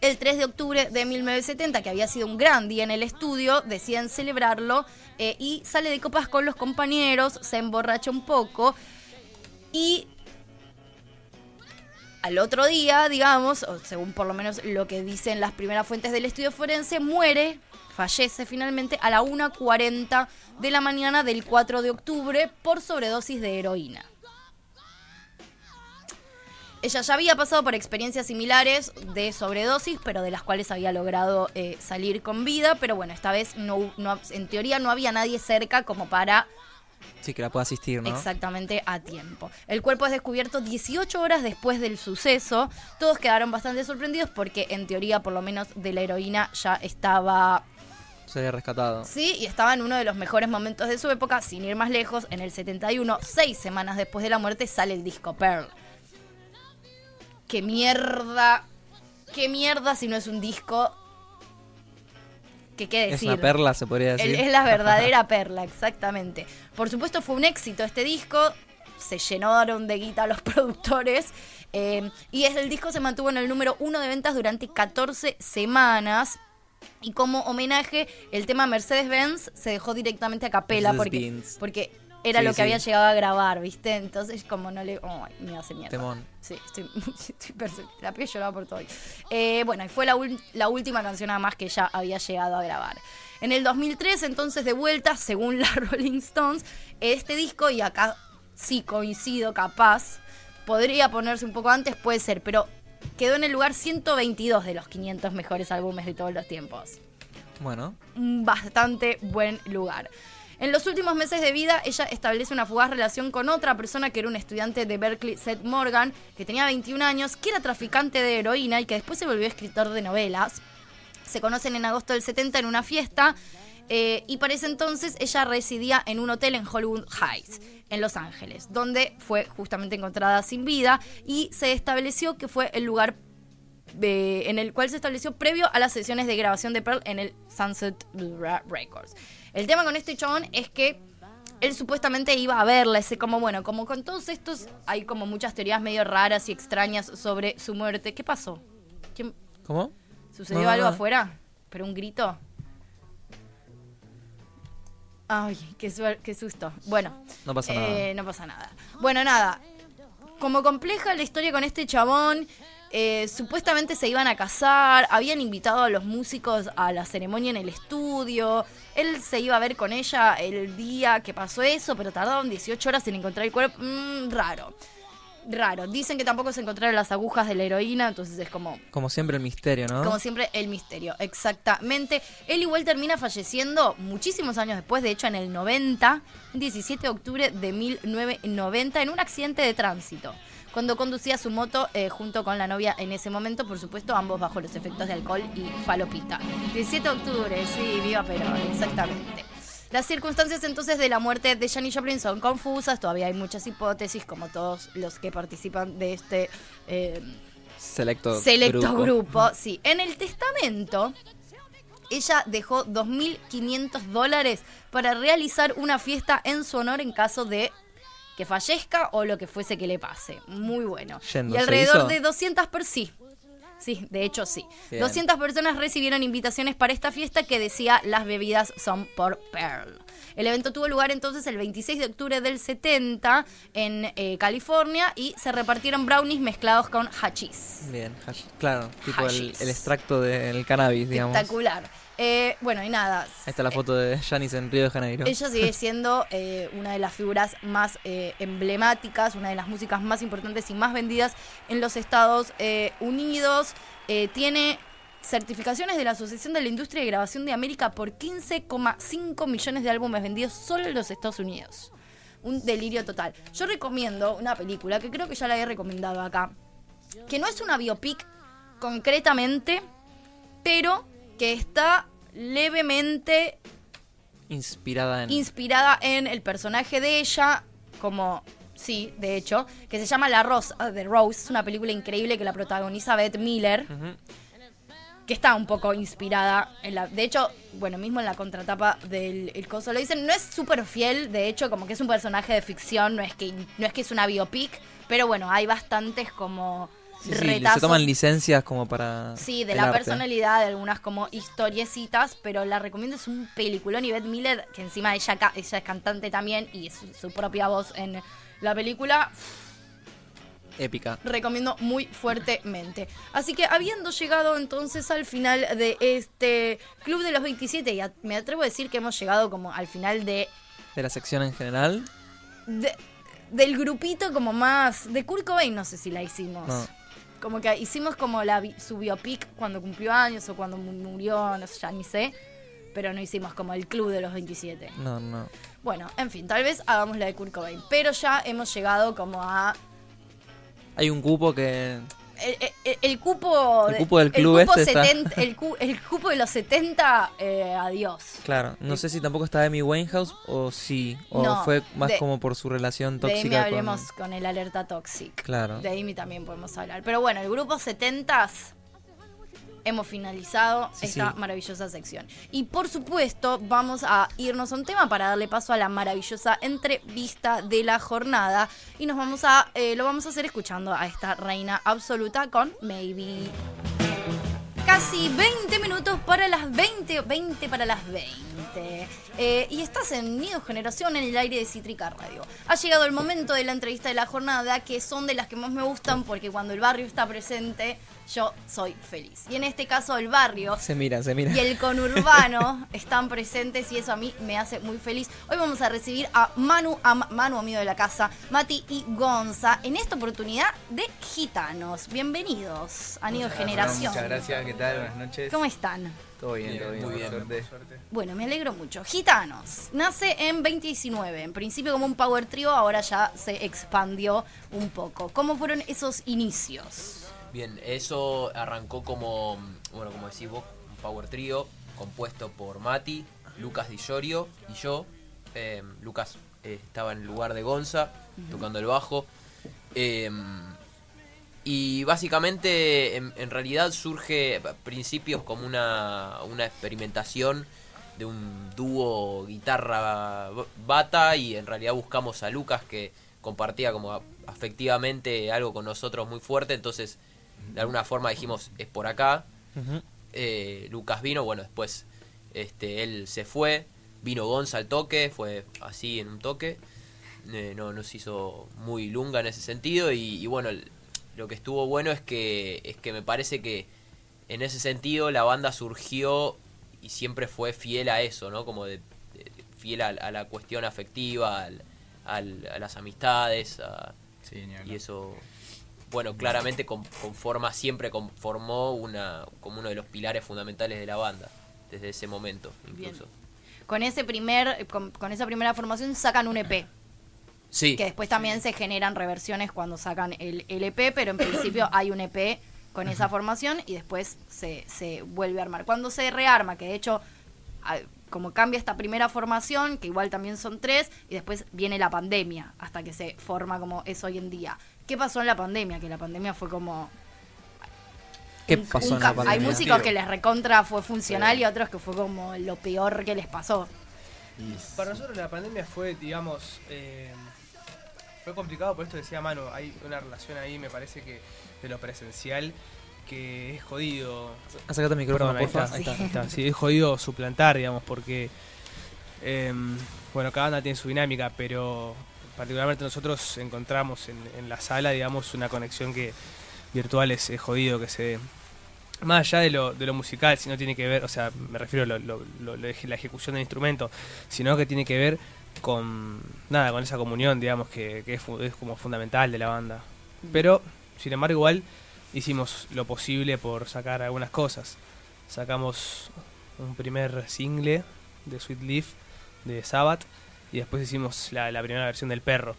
el 3 de octubre de 1970, que había sido un gran día en el estudio, deciden celebrarlo eh, y sale de copas con los compañeros, se emborracha un poco y al otro día, digamos, o según por lo menos lo que dicen las primeras fuentes del estudio forense, muere, fallece finalmente a la 1.40 de la mañana del 4 de octubre por sobredosis de heroína. Ella ya había pasado por experiencias similares de sobredosis, pero de las cuales había logrado eh, salir con vida. Pero bueno, esta vez no, no- en teoría no había nadie cerca como para Sí, que la pueda asistir, ¿no? exactamente a tiempo. El cuerpo es descubierto 18 horas después del suceso. Todos quedaron bastante sorprendidos porque en teoría por lo menos de la heroína ya estaba Se había rescatado. Sí, y estaba en uno de los mejores momentos de su época, sin ir más lejos, en el 71, seis semanas después de la muerte, sale el disco Pearl. ¡Qué mierda! ¡Qué mierda si no es un disco! ¿Qué qué Es decir? una perla, se podría decir. Es la verdadera perla, exactamente. Por supuesto fue un éxito este disco, se llenaron de guita los productores eh, y es- el disco se mantuvo en el número uno de ventas durante 14 semanas. Y como homenaje, el tema Mercedes-Benz se dejó directamente a capela porque, porque era Sí, lo que sí. había llegado a grabar, ¿viste? Entonces, como no le. Ay, me hace mierda. Temón. Sí, estoy, La piel lloraba por todo. Eh, bueno, y fue la, última canción además que ella había llegado a grabar. En el 2003, entonces, de vuelta, según la Rolling Stones, este disco, y acá sí coincido, capaz, podría ponerse un poco antes, puede ser, pero quedó en el lugar 122 de los 500 mejores álbumes de todos los tiempos Bueno, un bastante buen lugar. En los últimos meses de vida, ella establece una fugaz relación con otra persona que era un estudiante de Berkeley, Seth Morgan, que tenía 21 años, que era traficante de heroína y que después se volvió escritor de novelas. Se conocen en agosto del 70 en una fiesta eh, y para ese entonces ella residía en un hotel en Hollywood Heights, en Los Ángeles, donde fue justamente encontrada sin vida y se estableció que fue el lugar eh, en el cual se estableció previo a las sesiones de grabación de Pearl en el Sunset Records. El tema con este chabón es que él supuestamente iba a verla, ese como bueno, como con todos estos hay como muchas teorías medio raras y extrañas sobre su muerte. ¿Qué pasó? ¿Quién- ¿cómo? ¿Sucedió No, algo no. afuera? ¿Pero un grito? Ay, qué, qué susto. Bueno, No pasa eh, no pasa nada. Bueno, nada. Como compleja la historia con este chabón, eh, supuestamente se iban a casar, habían invitado a los músicos a la ceremonia en el estudio, él se iba a ver con ella el día que pasó eso, pero tardaron 18 horas en encontrar el cuerpo. Mm, raro, raro. Dicen que tampoco se encontraron las agujas de la heroína, entonces es como... Como siempre el misterio, ¿no? Como siempre, el misterio, exactamente. Él igual termina falleciendo muchísimos años después, de hecho en el 90, 17 de octubre de 1990, en un accidente de tránsito. Cuando conducía su moto eh, junto con la novia en ese momento, por supuesto, ambos bajo los efectos de alcohol y falopita. 17 de octubre, sí, viva Perón, exactamente. Las circunstancias entonces de la muerte de Janis Joplin son confusas, todavía hay muchas hipótesis, como todos los que participan de este eh, Selecto, selecto grupo. Sí, en el testamento ella dejó 2.500 dólares para realizar una fiesta en su honor en caso de que fallezca o lo que fuese que le pase. Muy bueno. Yendo, y ¿se alrededor de 200 personas... Sí. Sí, de hecho sí. Bien. 200 personas recibieron invitaciones para esta fiesta que decía las bebidas son por Pearl. El evento tuvo lugar entonces el 26 de octubre del 70 en eh, California y se repartieron brownies mezclados con hachís. Bien, hash- claro, tipo el, extracto del cannabis, digamos. Espectacular. Eh, bueno, y nada. está la foto de Janis en Río de Janeiro. Ella sigue siendo eh, una de las figuras más eh, emblemáticas, una de las músicas más importantes y más vendidas en los Estados eh, Unidos. Eh, tiene certificaciones de la Asociación de la Industria de Grabación de América por 15,5 millones de álbumes vendidos solo en los Estados Unidos. Un delirio total. Yo recomiendo una película que creo que ya la he recomendado acá, que no es una biopic concretamente, pero que está levemente Inspirada en... inspirada en el personaje de ella, como sí, de hecho, que se llama La Rosa de Rose, es una película increíble que la protagoniza Beth Miller, que está un poco inspirada en la, de hecho, bueno, mismo en la contratapa del el coso lo dicen, no es súper fiel, de hecho, como que es un personaje de ficción, no es que no es que es una biopic, pero bueno, hay bastantes como Sí, sí, se toman licencias como para... Sí, de la arte. personalidad, de algunas como historiecitas, pero la recomiendo, es un peliculón. Y Beth Miller, que encima ella, ella es cantante también y es su, su propia voz en la película, Épica. recomiendo muy fuertemente. Así que habiendo llegado entonces al final de este Club de los 27, y a- me atrevo a decir que hemos llegado como al final de, De la sección en general. de- del grupito como más... De Kurt Cobain no sé si la hicimos. No. Como que hicimos como la, su biopic cuando cumplió años o cuando mu- murió, no sé, ya ni sé. Pero no hicimos como el club de los 27. No, no. Bueno, en fin, tal vez hagamos la de Kurt Cobain. Pero ya hemos llegado como a... Hay un cupo que... El, el- el cupo... El cupo del club el cupo este está- 70 el, cu- el cupo de los 70, eh, adiós. Claro, no sé si tampoco está Amy Winehouse o sí. O No, fue más de- como por su relación De Amy tóxica hablemos con... con... el alerta toxic. Claro. De Amy también podemos hablar. Pero bueno, el grupo 70s hemos finalizado Sí, esta sí. maravillosa sección. Y por supuesto, vamos a irnos a un tema para darle paso a la maravillosa entrevista de la jornada. Y nos vamos a, eh, lo vamos a hacer escuchando a esta reina absoluta con Maybe. casi 20 minutos para las 20, 20 para las 20. Eh, y estás en Nido Generación en el aire de Cítrica Radio. Ha llegado el momento de la entrevista de la jornada, que son de las que más me gustan porque cuando el barrio está presente, yo soy feliz. Y en este caso el barrio Se miran, se miran. y el conurbano están presentes y eso a mí me hace muy feliz. Hoy vamos a recibir a Manu, a Ma- Manu amigo de la casa, Mati y Gonza, en esta oportunidad de Gitanos. Bienvenidos a Nido Generación. Muchas gracias, ¿qué tal? Buenas noches. ¿Cómo están? Todo bien, todo bien. muy bien, por suerte. Bueno, me alegro mucho. Gitanos, nace en 2019, en principio como un power trio, ahora ya se expandió un poco. ¿Cómo fueron esos inicios? Bien, eso arrancó como, bueno, como decís vos, un power trio compuesto por Mati, Lucas Di Llorio y yo. Eh, Lucas eh, estaba en el lugar de Gonza, tocando el bajo. Eh, y básicamente, en, en realidad surge a principios como una, una experimentación de un dúo guitarra-bata y en realidad buscamos a Lucas que compartía como afectivamente algo con nosotros muy fuerte, entonces de alguna forma dijimos es por acá. Eh, Lucas vino, bueno, después este, él se fue, vino Gonza al toque, fue así en un toque, eh, no nos hizo muy lunga en ese sentido y, y bueno, el- lo que estuvo bueno es que, es que me parece que en ese sentido la banda surgió y siempre fue fiel a eso, ¿no? Como de, de- fiel a, a la cuestión afectiva, al- al- a las amistades, a- Sí, y eso, bueno, claramente con- conforma, siempre conformó una, como uno de los pilares fundamentales de la banda, desde ese momento incluso. Con ese primer, con, con esa primera formación sacan un EP. Sí, Que después también se generan reversiones cuando sacan el, el EP, pero en principio hay un EP con esa formación y después se, se vuelve a armar. Cuando se rearma, que de hecho, como cambia esta primera formación, que igual también son tres, y después viene la pandemia, hasta que se forma como es hoy en día. ¿Qué pasó en la pandemia? Que la pandemia fue como... ¿Qué un- pasó un en la ca- Hay pandemia? músicos que les recontra fue funcional y otros que fue como lo peor que les pasó. Para nosotros la pandemia fue, digamos, eh, fue complicado, por esto decía Manu, hay una relación ahí, me parece que de lo presencial, que es jodido. Acércate al micrófono, Perdón, ahí está, Ahí está. ahí está. Sí, es jodido suplantar, digamos, porque, eh, bueno, cada banda tiene su dinámica, pero particularmente nosotros encontramos en, en la sala, digamos, una conexión que virtual es, es jodido que se dé. Más allá de lo, de lo musical, si no tiene que ver, o sea, me refiero a lo- lo- la ejecución del instrumento, sino que tiene que ver con, nada, con esa comunión, digamos, que, que es, como fundamental de la banda. Pero, sin embargo, igual hicimos lo posible por sacar algunas cosas. Sacamos un primer single de Sweet Leaf de Sabbath y después hicimos la, la primera versión del perro,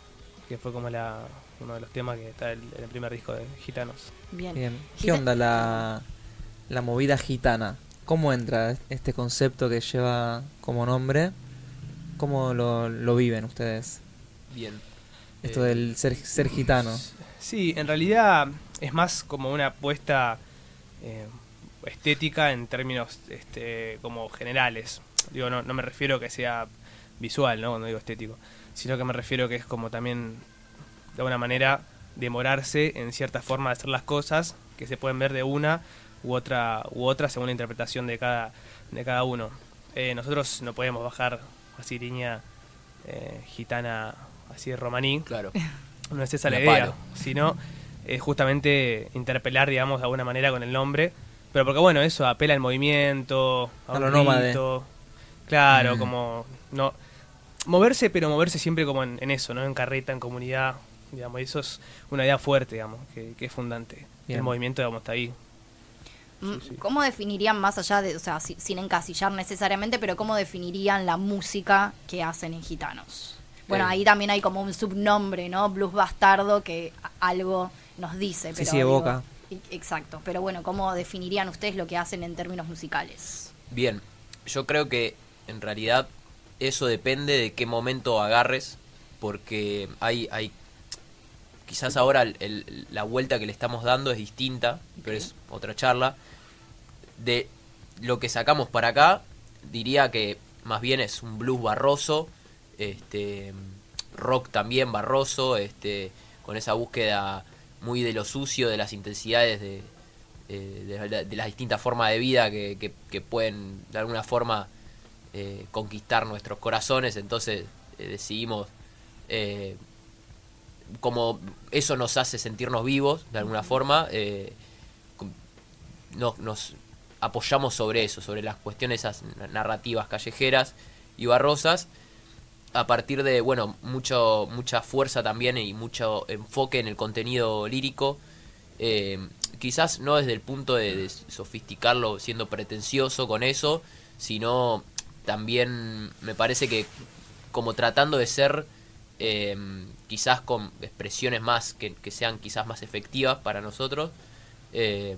que fue como la, uno de los temas que está en el primer disco de Gitanos. Bien. Bien. ¿Qué Gita- onda la, la movida gitana? ¿Cómo entra este concepto que lleva como nombre? ¿Cómo lo, lo viven ustedes? bien. Esto Eh, del ser, ser gitano. Sí, en realidad es más como una apuesta eh, estética en términos este, como generales. Digo, no, no me refiero que sea visual, ¿no? Cuando digo estético, sino que me refiero que es como también, de alguna manera, demorarse en cierta forma de hacer las cosas que se pueden ver de una u otra u otra según la interpretación de cada de cada uno. Eh, nosotros no podemos bajar así línea eh, gitana así romaní, Claro. no es esa la idea, palo. sino es justamente interpelar, digamos, de alguna manera con el nombre. Pero porque, bueno, eso apela al movimiento, a, A un lo. Claro, Mm. como. no Moverse, pero moverse siempre como en, en eso, ¿no? En carreta, en comunidad. Digamos, y eso es una idea fuerte, digamos, que, que es fundante. Bien. El movimiento, digamos, está ahí. Mm, sí. ¿Cómo definirían más allá de, o sea, si- sin encasillar necesariamente, pero cómo definirían la música que hacen en Gitanos? Bueno, Eh. ahí también hay como un subnombre, ¿no? Blues Bastardo, que algo nos dice. Pero sí, evoca. Exacto, pero bueno, ¿cómo definirían ustedes lo que hacen en términos musicales? Bien, yo creo que en realidad eso depende de qué momento agarres, porque hay, hay quizás ahora el- el- la vuelta que le estamos dando es distinta, pero es otra charla. De lo que sacamos para acá, diría que más bien es un blues barroso, este rock también barroso, este con esa búsqueda muy de lo sucio, de las intensidades de, eh, de, de las distintas formas de vida que, que- que pueden de alguna forma eh, conquistar nuestros corazones, entonces eh, decidimos eh, como eso nos hace sentirnos vivos de alguna forma, nos, nos apoyamos sobre eso, sobre las cuestiones esas narrativas callejeras y barrosas, a partir de, bueno, mucho, mucha fuerza también y mucho enfoque en el contenido lírico, quizás no desde el punto de, de sofisticarlo siendo pretencioso con eso, sino también me parece que como tratando de ser eh, quizás con expresiones más que, que sean quizás más efectivas para nosotros, eh,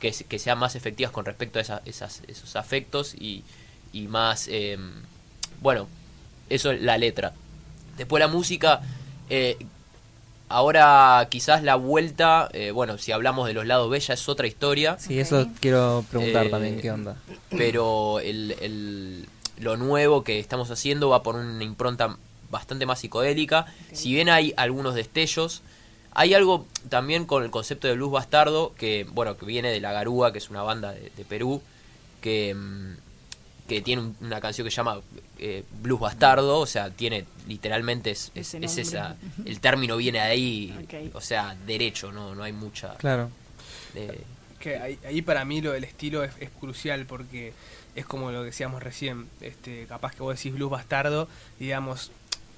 que, que sean más efectivas con respecto a esa- esas, esos afectos y, y más, eh, bueno, eso es la letra. Después la música, eh, ahora quizás la vuelta, eh, bueno, si hablamos de los lados B ya es otra historia. Sí, eso quiero preguntar Eh, también, ¿qué onda? Pero el, el- lo nuevo que estamos haciendo va por una impronta bastante más psicodélica. Si bien hay algunos destellos, hay algo también con el concepto de blues bastardo, que bueno, que viene de La Garúa, que es una banda de, de Perú, que, mm, que tiene un- una canción que se llama eh, Blues Bastardo, o sea, tiene literalmente es, es- es esa, el término viene de ahí, o sea, derecho, no, no hay mucha... Claro. eh, Que ahí, ahí para mí lo del estilo es, es crucial porque es como lo decíamos recién, este, capaz que vos decís blues bastardo, y digamos,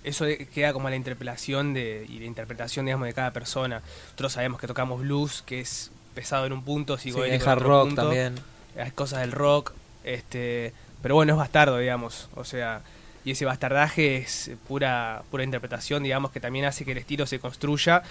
eso de- queda como a la interpelación de, y la interpretación digamos de cada persona. Nosotros sabemos que tocamos blues, que es pesado en un punto, Sí, psicodélico en hard rock punto. también. Hay cosas del rock, este, pero bueno, es bastardo, digamos, o sea, y ese bastardaje es pura pura interpretación, digamos, que también hace que el estilo se construya.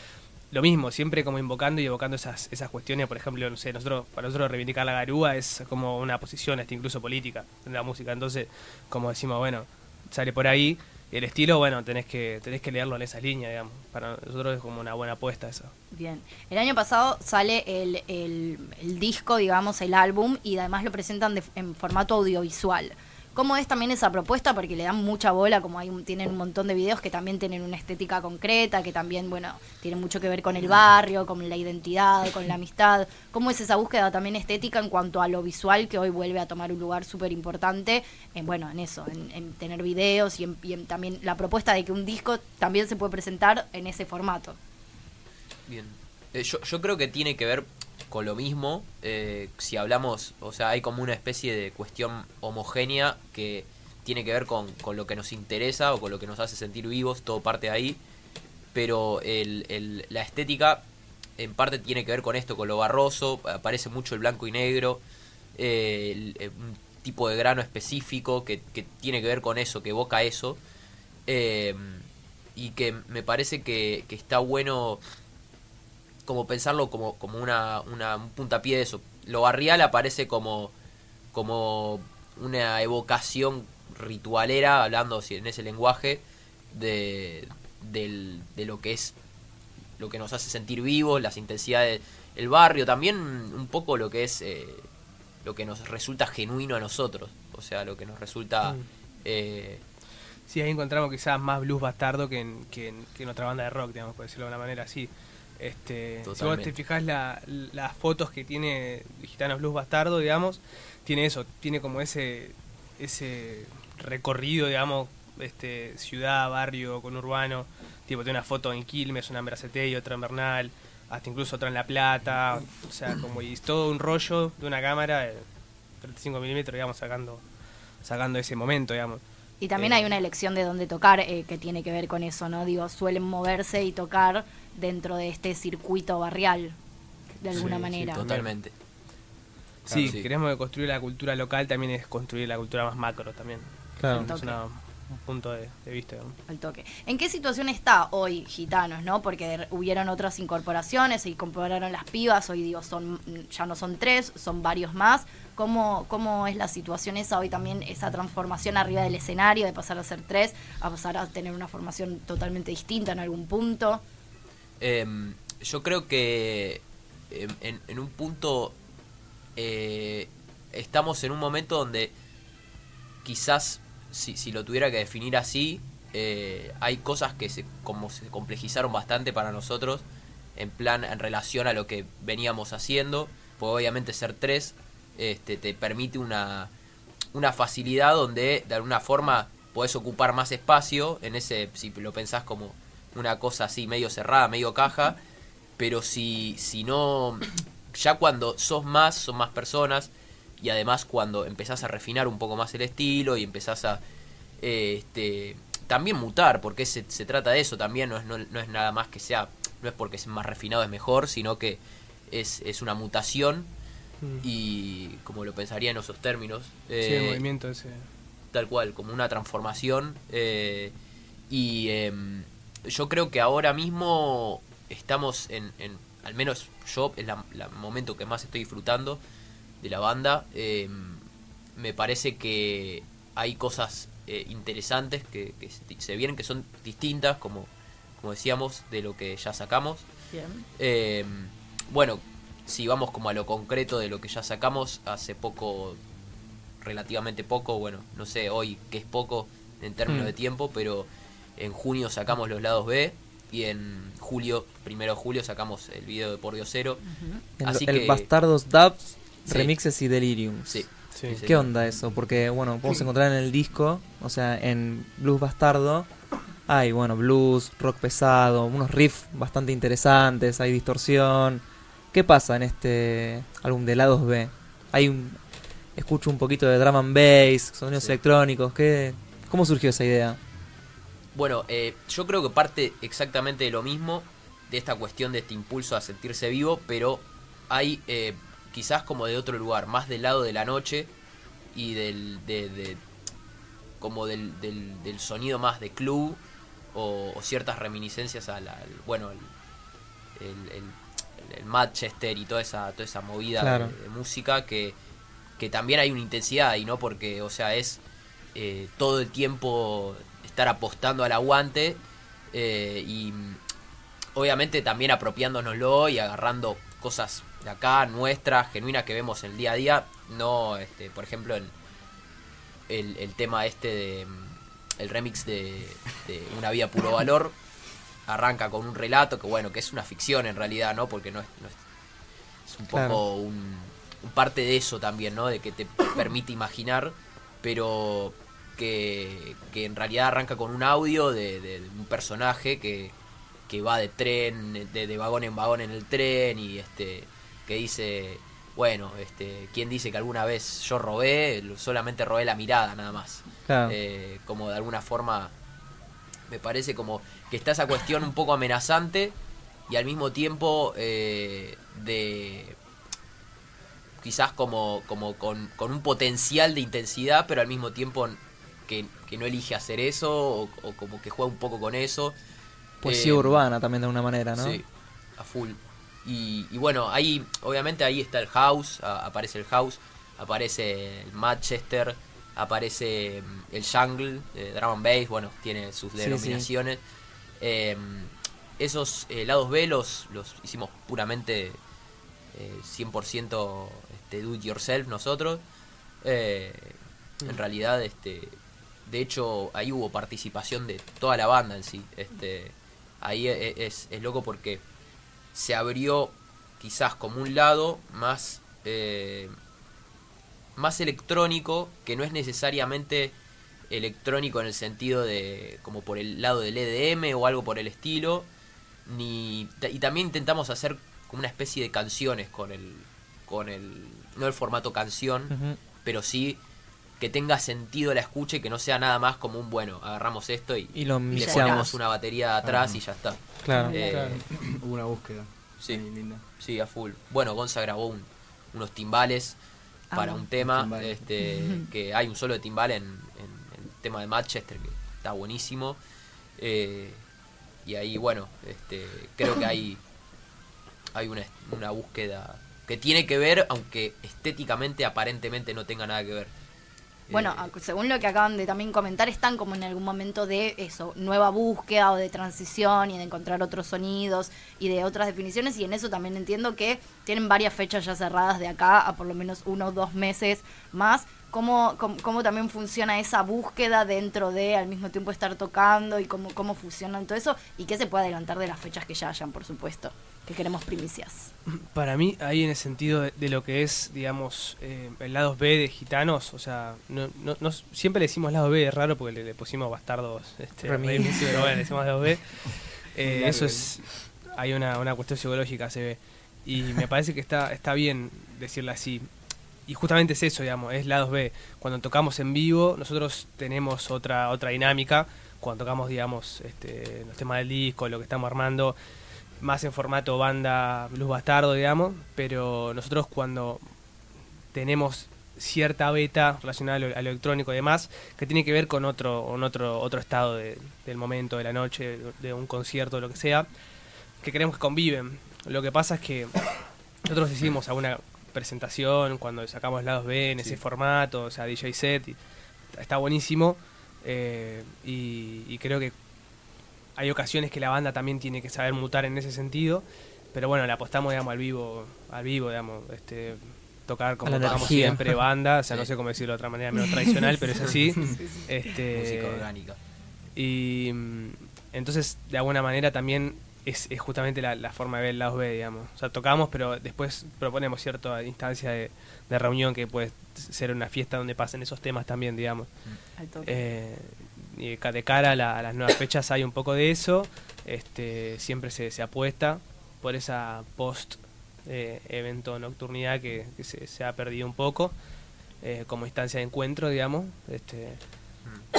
Lo mismo, siempre como invocando y evocando esas, esas cuestiones, por ejemplo, no sé, nosotros, para nosotros reivindicar la garúa es como una posición, hasta incluso política en la música. Entonces, como decimos, bueno, sale por ahí. El estilo, bueno, tenés que, tenés que leerlo en esa línea, digamos. Para nosotros es como una buena apuesta eso. Bien. El año pasado sale el, el- el disco, digamos, el álbum, y además lo presentan de- en formato audiovisual. ¿Cómo es también esa propuesta? Porque le dan mucha bola, como hay un- tienen un montón de videos que también tienen una estética concreta, que también, bueno, tienen mucho que ver con el barrio, con la identidad, con la amistad. ¿Cómo es esa búsqueda también estética en cuanto a lo visual, que hoy vuelve a tomar un lugar súper importante, en, bueno, en eso, en, en tener videos y, en- también la propuesta de que un disco también se puede presentar en ese formato? Bien. Eh, yo creo que tiene que ver con lo mismo. eh, si hablamos, o sea, hay como una especie de cuestión homogénea que tiene que ver con, con lo que nos interesa o con lo que nos hace sentir vivos, todo parte de ahí. Pero el, el- la estética en parte tiene que ver con esto, con lo barroso, aparece mucho el blanco y negro, eh, eh, un tipo de grano específico que, que tiene que ver con eso, que evoca eso. y que me parece que, que está bueno como pensarlo como, como una, una, un puntapié de eso. Lo barrial aparece como, como una evocación ritualera, hablando si- en ese lenguaje, de, del- de lo que es lo que nos hace sentir vivos, las intensidades del barrio, también un poco lo que es eh, lo que nos resulta genuino a nosotros, o sea, lo que nos resulta... Mm. eh, Sí, ahí encontramos quizás más blues bastardo que en, que en, que en otra banda de rock, digamos, por decirlo de una manera así. Este, si vos te fijas la- las fotos que tiene Gitanos Blues Bastardo, digamos, tiene eso, tiene como ese ese recorrido, digamos, este ciudad, barrio, conurbano, tipo tiene una foto en Quilmes, una en Bracete y otra en Bernal, hasta incluso otra en La Plata, o sea, como y todo un rollo de una cámara de 35 milímetros, digamos, sacando sacando ese momento, digamos. Y también Eh, hay una elección de dónde tocar eh, que tiene que ver con eso, ¿no? Digo, suelen moverse y tocar dentro de este circuito barrial, de alguna Sí, sí, manera. totalmente. Sí, Claro, sí. queremos construir la cultura local, también es construir la cultura más macro también. Claro. Es una- un punto de, de vista. ¿no? al toque. ¿En qué situación está hoy Gitanos, no? Porque hubieron otras incorporaciones, se incorporaron las pibas, hoy digo, son ya no son tres, son varios más. ¿Cómo, ¿Cómo es la situación esa hoy también, esa transformación arriba del escenario, de pasar a ser tres, a pasar a tener una formación totalmente distinta en algún punto? Em, yo creo que em, en, un punto eh, estamos en un momento donde quizás si, si lo tuviera que definir así eh, hay cosas que se como se complejizaron bastante para nosotros en plan en relación a lo que veníamos haciendo pues obviamente ser tres este, te permite una, una facilidad donde de alguna forma podés ocupar más espacio en ese, si lo pensás como una cosa así medio cerrada, medio caja, pero si, si no, ya cuando sos más, son más personas, y además cuando empezás a refinar un poco más el estilo y empezás a eh, este, también mutar, porque se, se trata de eso también, no es, no, no es nada más que sea, no es porque es más refinado es mejor, sino que es, es una mutación Mm. y como lo pensaría en esos términos. Sí, el eh, movimiento ese. tal cual, como una transformación. eh, y em, yo creo que ahora mismo estamos en, en- al menos yo, es el momento que más estoy disfrutando de la banda. em, me parece que hay cosas eh, interesantes que, que se- se vienen, que son distintas, como, como decíamos, de lo que ya sacamos. Bien. Eh, bueno, si vamos como a lo concreto de lo que ya sacamos, hace poco, relativamente poco, bueno, no sé hoy qué es poco en términos Mm. de tiempo, pero en junio sacamos los lados B y en julio, primero de julio, sacamos el video de Por Dios Cero. El, Así el que, Bastardos Dubs, Sí. Remixes y Deliriums. Sí. Sí. Sí, ¿Qué onda eso? Porque, bueno, podemos encontrar en el disco, o sea, en Blues Bastardo, hay, bueno, blues, rock pesado, unos riffs bastante interesantes, hay distorsión. ¿Qué pasa en este álbum de lados B? Hay un... Escucho un poquito de drum and bass, sonidos Sí. electrónicos, ¿qué, ¿cómo surgió esa idea? Bueno, eh, yo creo que parte exactamente de lo mismo, de esta cuestión de este impulso a sentirse vivo, pero hay eh, quizás como de otro lugar, más del lado de la noche y del, de, de- como del, del, del sonido más de club o, o ciertas reminiscencias al, al- bueno, el, el, el- el Manchester y toda esa, toda esa movida Claro. de, de música que, que también hay una intensidad ahí, ¿no? Porque, o sea, es eh, todo el tiempo estar apostando al aguante eh, y mm, obviamente también apropiándonoslo y agarrando cosas de acá, nuestras, genuinas que vemos en el día a día, no, este, por ejemplo, en el, el tema este de mm, el remix de, de Una vida puro valor arranca con un relato que bueno, que es una ficción en realidad, ¿no? Porque no es, no es, es un poco un parte de eso también, ¿no? De que te permite imaginar, pero que, que en realidad arranca con un audio de, de un personaje que, que va de tren, de, de vagón en vagón en el tren y este que dice, bueno, este, ¿quién dice que alguna vez yo robé? Solamente robé la mirada nada más. Claro. Eh, como de alguna forma me parece como que está esa cuestión un poco amenazante y al mismo tiempo eh, de quizás como, como con, con un potencial de intensidad, pero al mismo tiempo que, que no elige hacer eso o, o como que juega un poco con eso. Poesía Eh, urbana también de una manera, ¿no? Sí, a full. Y, y bueno, ahí obviamente ahí está el house, a- aparece el house, aparece el Manchester, aparece mm, el jungle, eh, drum and bass, bueno, tiene sus Sí, denominaciones. Eh, esos eh, lados B los, los hicimos puramente eh, 100% este, do it yourself nosotros. Eh, En realidad, este, de hecho, ahí hubo participación de toda la banda en sí. Este, ahí e- es, es loco porque se abrió quizás como un lado más eh, más electrónico que no es necesariamente electrónico en el sentido de como por el lado del EDM o algo por el estilo ni y también intentamos hacer como una especie de canciones con el con el no el formato canción pero sí que tenga sentido la escucha y que no sea nada más como un bueno agarramos esto y, Y lo le ponemos una batería atrás Ajá. y ya está Claro. Eh, Claro. Hubo una búsqueda. Sí. ahí linda. Sí, a full. Bueno, Gonza grabó un- unos timbales para un tema, este, que hay un solo de timbal en, en el tema de Manchester que está buenísimo. Eh, y ahí, bueno, este, creo que hay, hay una, una búsqueda que tiene que ver, aunque estéticamente aparentemente no tenga nada que ver. Bueno, Eh, según lo que acaban de también comentar, están como en algún momento de eso, nueva búsqueda o de transición y de encontrar otros sonidos y de otras definiciones. Y en eso también entiendo que tienen varias fechas ya cerradas de acá a por lo menos uno o dos meses más cómo, cómo, cómo también funciona esa búsqueda dentro de al mismo tiempo estar tocando y cómo, cómo funciona todo eso y qué se puede adelantar de las fechas que ya hayan, por supuesto, que queremos primicias. Para mí, ahí en el sentido de, de lo que es, digamos, eh, el lado B de gitanos, o sea, no, no, no- siempre le decimos lado B, es raro porque le, le pusimos bastardos este, Remix. pero bueno, le decimos lado B. Eh, eso es, hay una, una cuestión psicológica, se ve. Y me parece que está, está bien decirle así. Y justamente es eso, digamos, es lados B. Cuando tocamos en vivo, nosotros tenemos otra, otra dinámica. Cuando tocamos, digamos, este, los temas del disco, lo que estamos armando, más en formato banda Blues Bastardo, digamos, pero nosotros cuando tenemos cierta beta relacionada a lo, a electrónico y demás, que tiene que ver con otro, con otro, otro estado de- del momento, de la noche, de un concierto, lo que sea, que queremos que conviven. Lo que pasa es que nosotros hicimos alguna presentación cuando sacamos lados B en ese formato, o sea, DJ set, y está buenísimo, eh, y, y creo que hay ocasiones que la banda también tiene que saber mutar en ese sentido, pero bueno, le apostamos, digamos, al vivo, al vivo, digamos, este tocar como tocamos siempre banda, o sea, no sé cómo decirlo de otra manera menos tradicional, pero es así. Este, Música orgánica. Y mm, entonces, de alguna manera también es, es justamente la, la forma de ver el lado B, digamos. O sea, tocamos, pero después proponemos cierta instancia de, de reunión que puede ser una fiesta donde pasen esos temas también, digamos. Al toque. Eh, y de ca- de cara a, la- a las nuevas fechas hay un poco de eso. Este, siempre se, se apuesta por esa post eh, evento nocturnidad que, que se, se ha perdido un poco eh, como instancia de encuentro, digamos, este,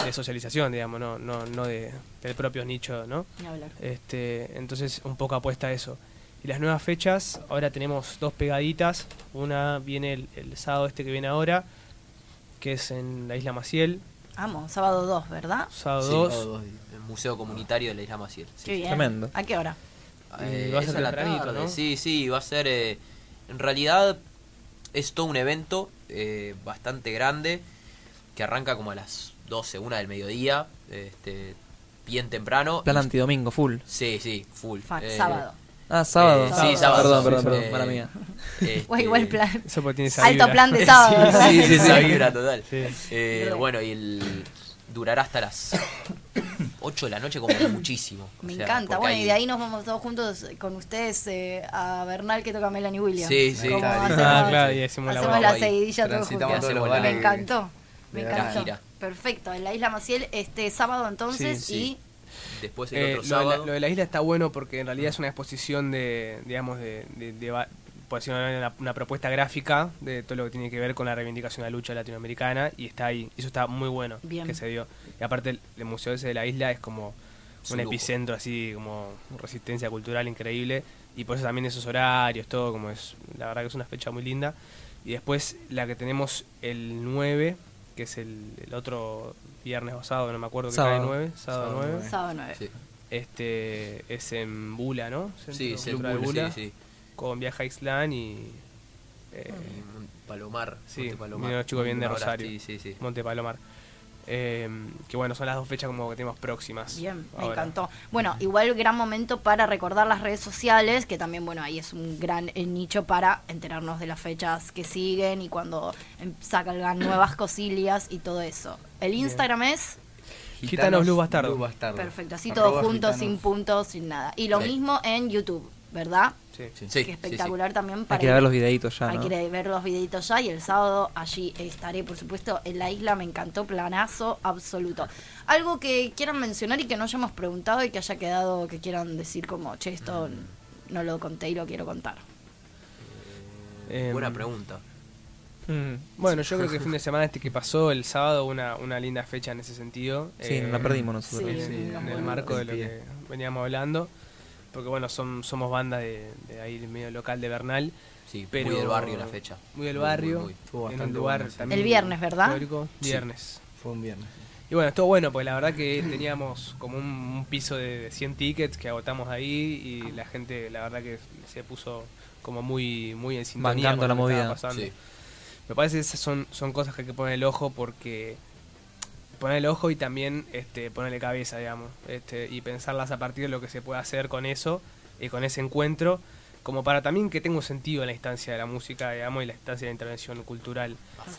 de socialización, digamos, no, no, no de, del propio nicho, ¿no? Ni hablar. Este, entonces un poco apuesta a eso. Y las nuevas fechas, ahora tenemos dos pegaditas. Una viene el, el sábado este que viene ahora, que es en la isla Maciel. Vamos, sábado 2, ¿verdad? Sábado Sí, 2. sábado dos, el Museo Comunitario de la Isla Maciel. sí. Qué bien. Tremendo. ¿A qué hora? Eh, va a ser a la tarde, ¿no? Sí, sí, va a ser. eh, en realidad es todo un evento eh, bastante grande que arranca como a las 12, una del mediodía, este, bien temprano. Plan antidomingo, full. Sí, sí, full. Fa- Eh, sábado. Ah, sábado. eh, sí, sábado. Perdón, perdón, sí, perdón, eh, mala mía. este, igual plan. Eso porque tiene esa Alto vibra. plan de sábado. ¿verdad? Sí, sí, esa vibra total. Sí. Eh, bueno, y el durará hasta las 8 de la noche como muchísimo. Me O sea, encanta. Bueno, hay- y de ahí nos vamos todos juntos con ustedes eh, a Bernal que toca Melanie Williams. Sí, sí. Claro. hacemos, Ah, claro, y hacemos la hacemos la ahí. seguidilla todos juntos. todos la- Me encantó. Me encantó. gira. Perfecto. En la Isla Maciel este sábado entonces Sí, y Después el Eh, otro lo, de sábado. la, lo de la isla está bueno porque en realidad es una exposición de, digamos, de, de, de va- por decirlo de una, manera, una, una propuesta gráfica de todo lo que tiene que ver con la reivindicación de la lucha latinoamericana y está ahí. Y eso está muy bueno Bien. que se dio. Y aparte el, el museo ese de la isla es como Es un un lujo. epicentro así, como resistencia cultural increíble. Y por eso también esos horarios, todo, como es, la verdad que es una fecha muy linda. Y después la que tenemos el 9, que es el, el otro viernes o sábado, no me acuerdo que cae Sábado. 9, sábado, Sábado 9. nueve. sábado 9. Sí, Este es en Bula, ¿no? Centro sí, es Bull, Bula, sí, sí. Con Viaja a Ixtlán y eh, Palomar. Sí, Monte Palomar. los chicos bien de Rosario. Sí, sí, sí. Monte Palomar. Eh, que bueno, son las dos fechas como que tenemos próximas. Bien, me encantó. Bueno, igual gran momento para recordar las redes sociales, que también, bueno, ahí es un gran eh, nicho para enterarnos de las fechas que siguen y cuando em, sacan nuevas cosillas y todo eso. El Instagram es Gitanos Blue Bastardo. Blue Bastardo. perfecto, así Arroba todo junto, gitanos. sin puntos, sin nada. Y lo Sí. mismo en YouTube, ¿verdad? Sí. Sí, que sí, espectacular también Hay para que ir- ver los videitos ya, Hay ¿no? que ver los videitos ya y el sábado allí estaré, por supuesto, en la isla. Me encantó, planazo absoluto. Algo que quieran mencionar y que no hayamos preguntado y que haya quedado, que quieran decir como, che, esto no lo conté y lo quiero contar. Em, Buena pregunta. Mm. Bueno, yo creo que el fin de semana este que pasó, el sábado, una, una linda fecha en ese sentido. Sí, nos la perdimos nosotros. Sí, en- sí, en el marco de lo Sí. que veníamos hablando. Porque bueno, son, somos banda de, de ahí del medio local de Bernal. Sí, Pero- muy del barrio la fecha. Muy del Muy, muy, barrio. muy. Estuvo en un lugar bueno, sí. también El viernes, ¿verdad? histórico. Sí. Viernes. Fue un viernes. Y bueno, estuvo bueno, porque la verdad que teníamos como un, un piso de, de 100 tickets que agotamos ahí y la gente, la verdad que se puso como muy muy en sintonía Bancando con la lo que movida. estaba pasando. Sí. Me parece que esas son, son cosas que hay que poner el ojo porque poner el ojo y también este, ponerle cabeza, digamos, este, y pensarlas a partir de lo que se puede hacer con eso y con ese encuentro, como para también que tenga un sentido en la instancia de la música, digamos, y la instancia de la intervención cultural.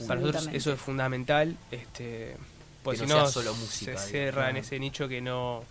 Para nosotros eso es fundamental, este, porque Que si no no, sea solo música, se cierra en ese nicho que no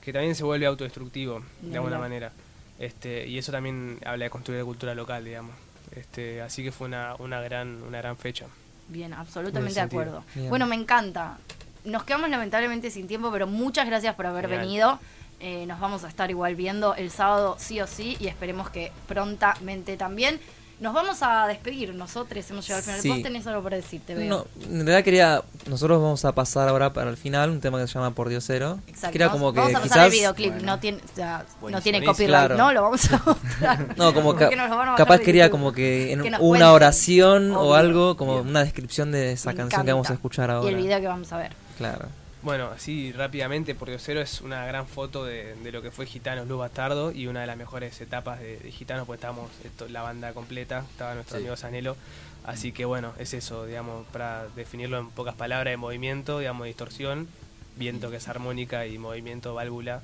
que también se vuelve autodestructivo Ni de alguna manera. Este, y eso también habla de construir la cultura local, digamos. Este, así que fue una, una gran una gran fecha. Bien, absolutamente de acuerdo. Bien. Bueno, me encanta. Nos quedamos lamentablemente sin tiempo, pero muchas gracias por haber venido. Eh, nos vamos a estar igual viendo el sábado sí o sí y esperemos que prontamente también. Nos vamos a despedir, nosotros hemos llegado al final. Sí. Vos tenés algo para decir, te veo. No, en realidad quería. Nosotros vamos a pasar ahora para el final un tema que se llama Por Diosero. Exacto. Que era vamos, como que vamos a pasar quizás. el videoclip, no tiene, o sea, no tiene copyright, Claro. ¿no? Lo vamos a mostrar. No, como ca- capaz quería como que en Que una cuenten. oración o algo, como una descripción de esa Me canción que vamos a escuchar Y ahora. el video que vamos a ver. Claro. Bueno, así rápidamente, por Diosero es una gran foto de, de lo que fue Gitanos Luz Bastardo y una de las mejores etapas de, de Gitanos, pues estábamos esto, la banda completa, estaba nuestro Sí. amigo Sanelo. Así que bueno, es eso, digamos, para definirlo en pocas palabras, de movimiento, digamos, distorsión, viento que es armónica y movimiento válvula.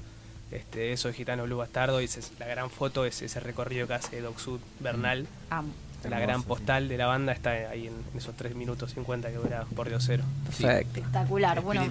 Este, eso es Gitanos Blue Bastardo y es la gran foto es ese recorrido que hace Doc Sud Bernal. Amo. La Hermoso, gran sí. postal de la banda está ahí en, en esos 3 minutos 50 que dura por Diosero. Perfecto. Espectacular. Bueno.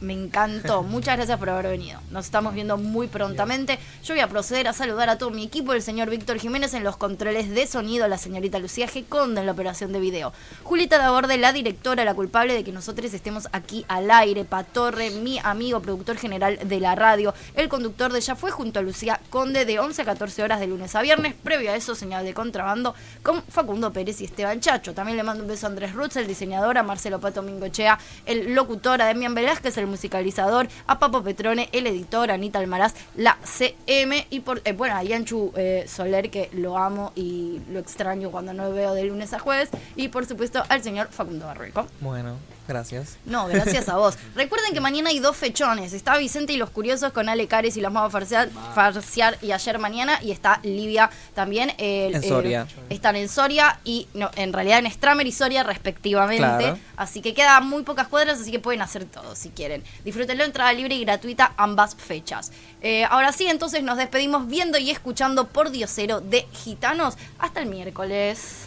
Me encantó. Muchas gracias por haber venido. Nos estamos viendo muy prontamente. Yo voy a proceder a saludar a todo mi equipo, el señor Víctor Jiménez en los controles de sonido, la señorita Lucía G. Conde en la operación de video. Julita Daborde, la directora, la culpable de que nosotros estemos aquí al aire. Patorre, mi amigo, productor general de la radio. El conductor de Ya Fue junto a Lucía Conde de 11 a 14 horas de lunes a viernes. Previo a eso, señal de contrabando con Facundo Pérez y Esteban Chacho. También le mando un beso a Andrés Rutz, el diseñador, a Marcelo Pato Mingochea, el locutor, a Demian Velázquez, el musicalizador, a Papo Petrone, el editor, a Anita Almaraz, la CM y por, eh, bueno, a Yanchu eh, Soler, que lo amo y lo extraño cuando no lo veo de lunes a jueves, y por supuesto al señor Facundo Barrueco. Bueno, gracias. No, gracias a vos. Recuerden que mañana hay dos fechones. Está Vicente y los Curiosos con Ale Cares y los vamos a farsear, farsear y ayer mañana. Y está Livia también. En Soria. están en Soria y no, en realidad en Stramer y Soria respectivamente. Claro. Así que quedan muy pocas cuadras, así que pueden hacer todo si quieren. Disfrútenlo, entrada libre y gratuita ambas fechas. Eh, ahora sí, entonces nos despedimos viendo y escuchando por Diosero de Gitanos. Hasta el miércoles.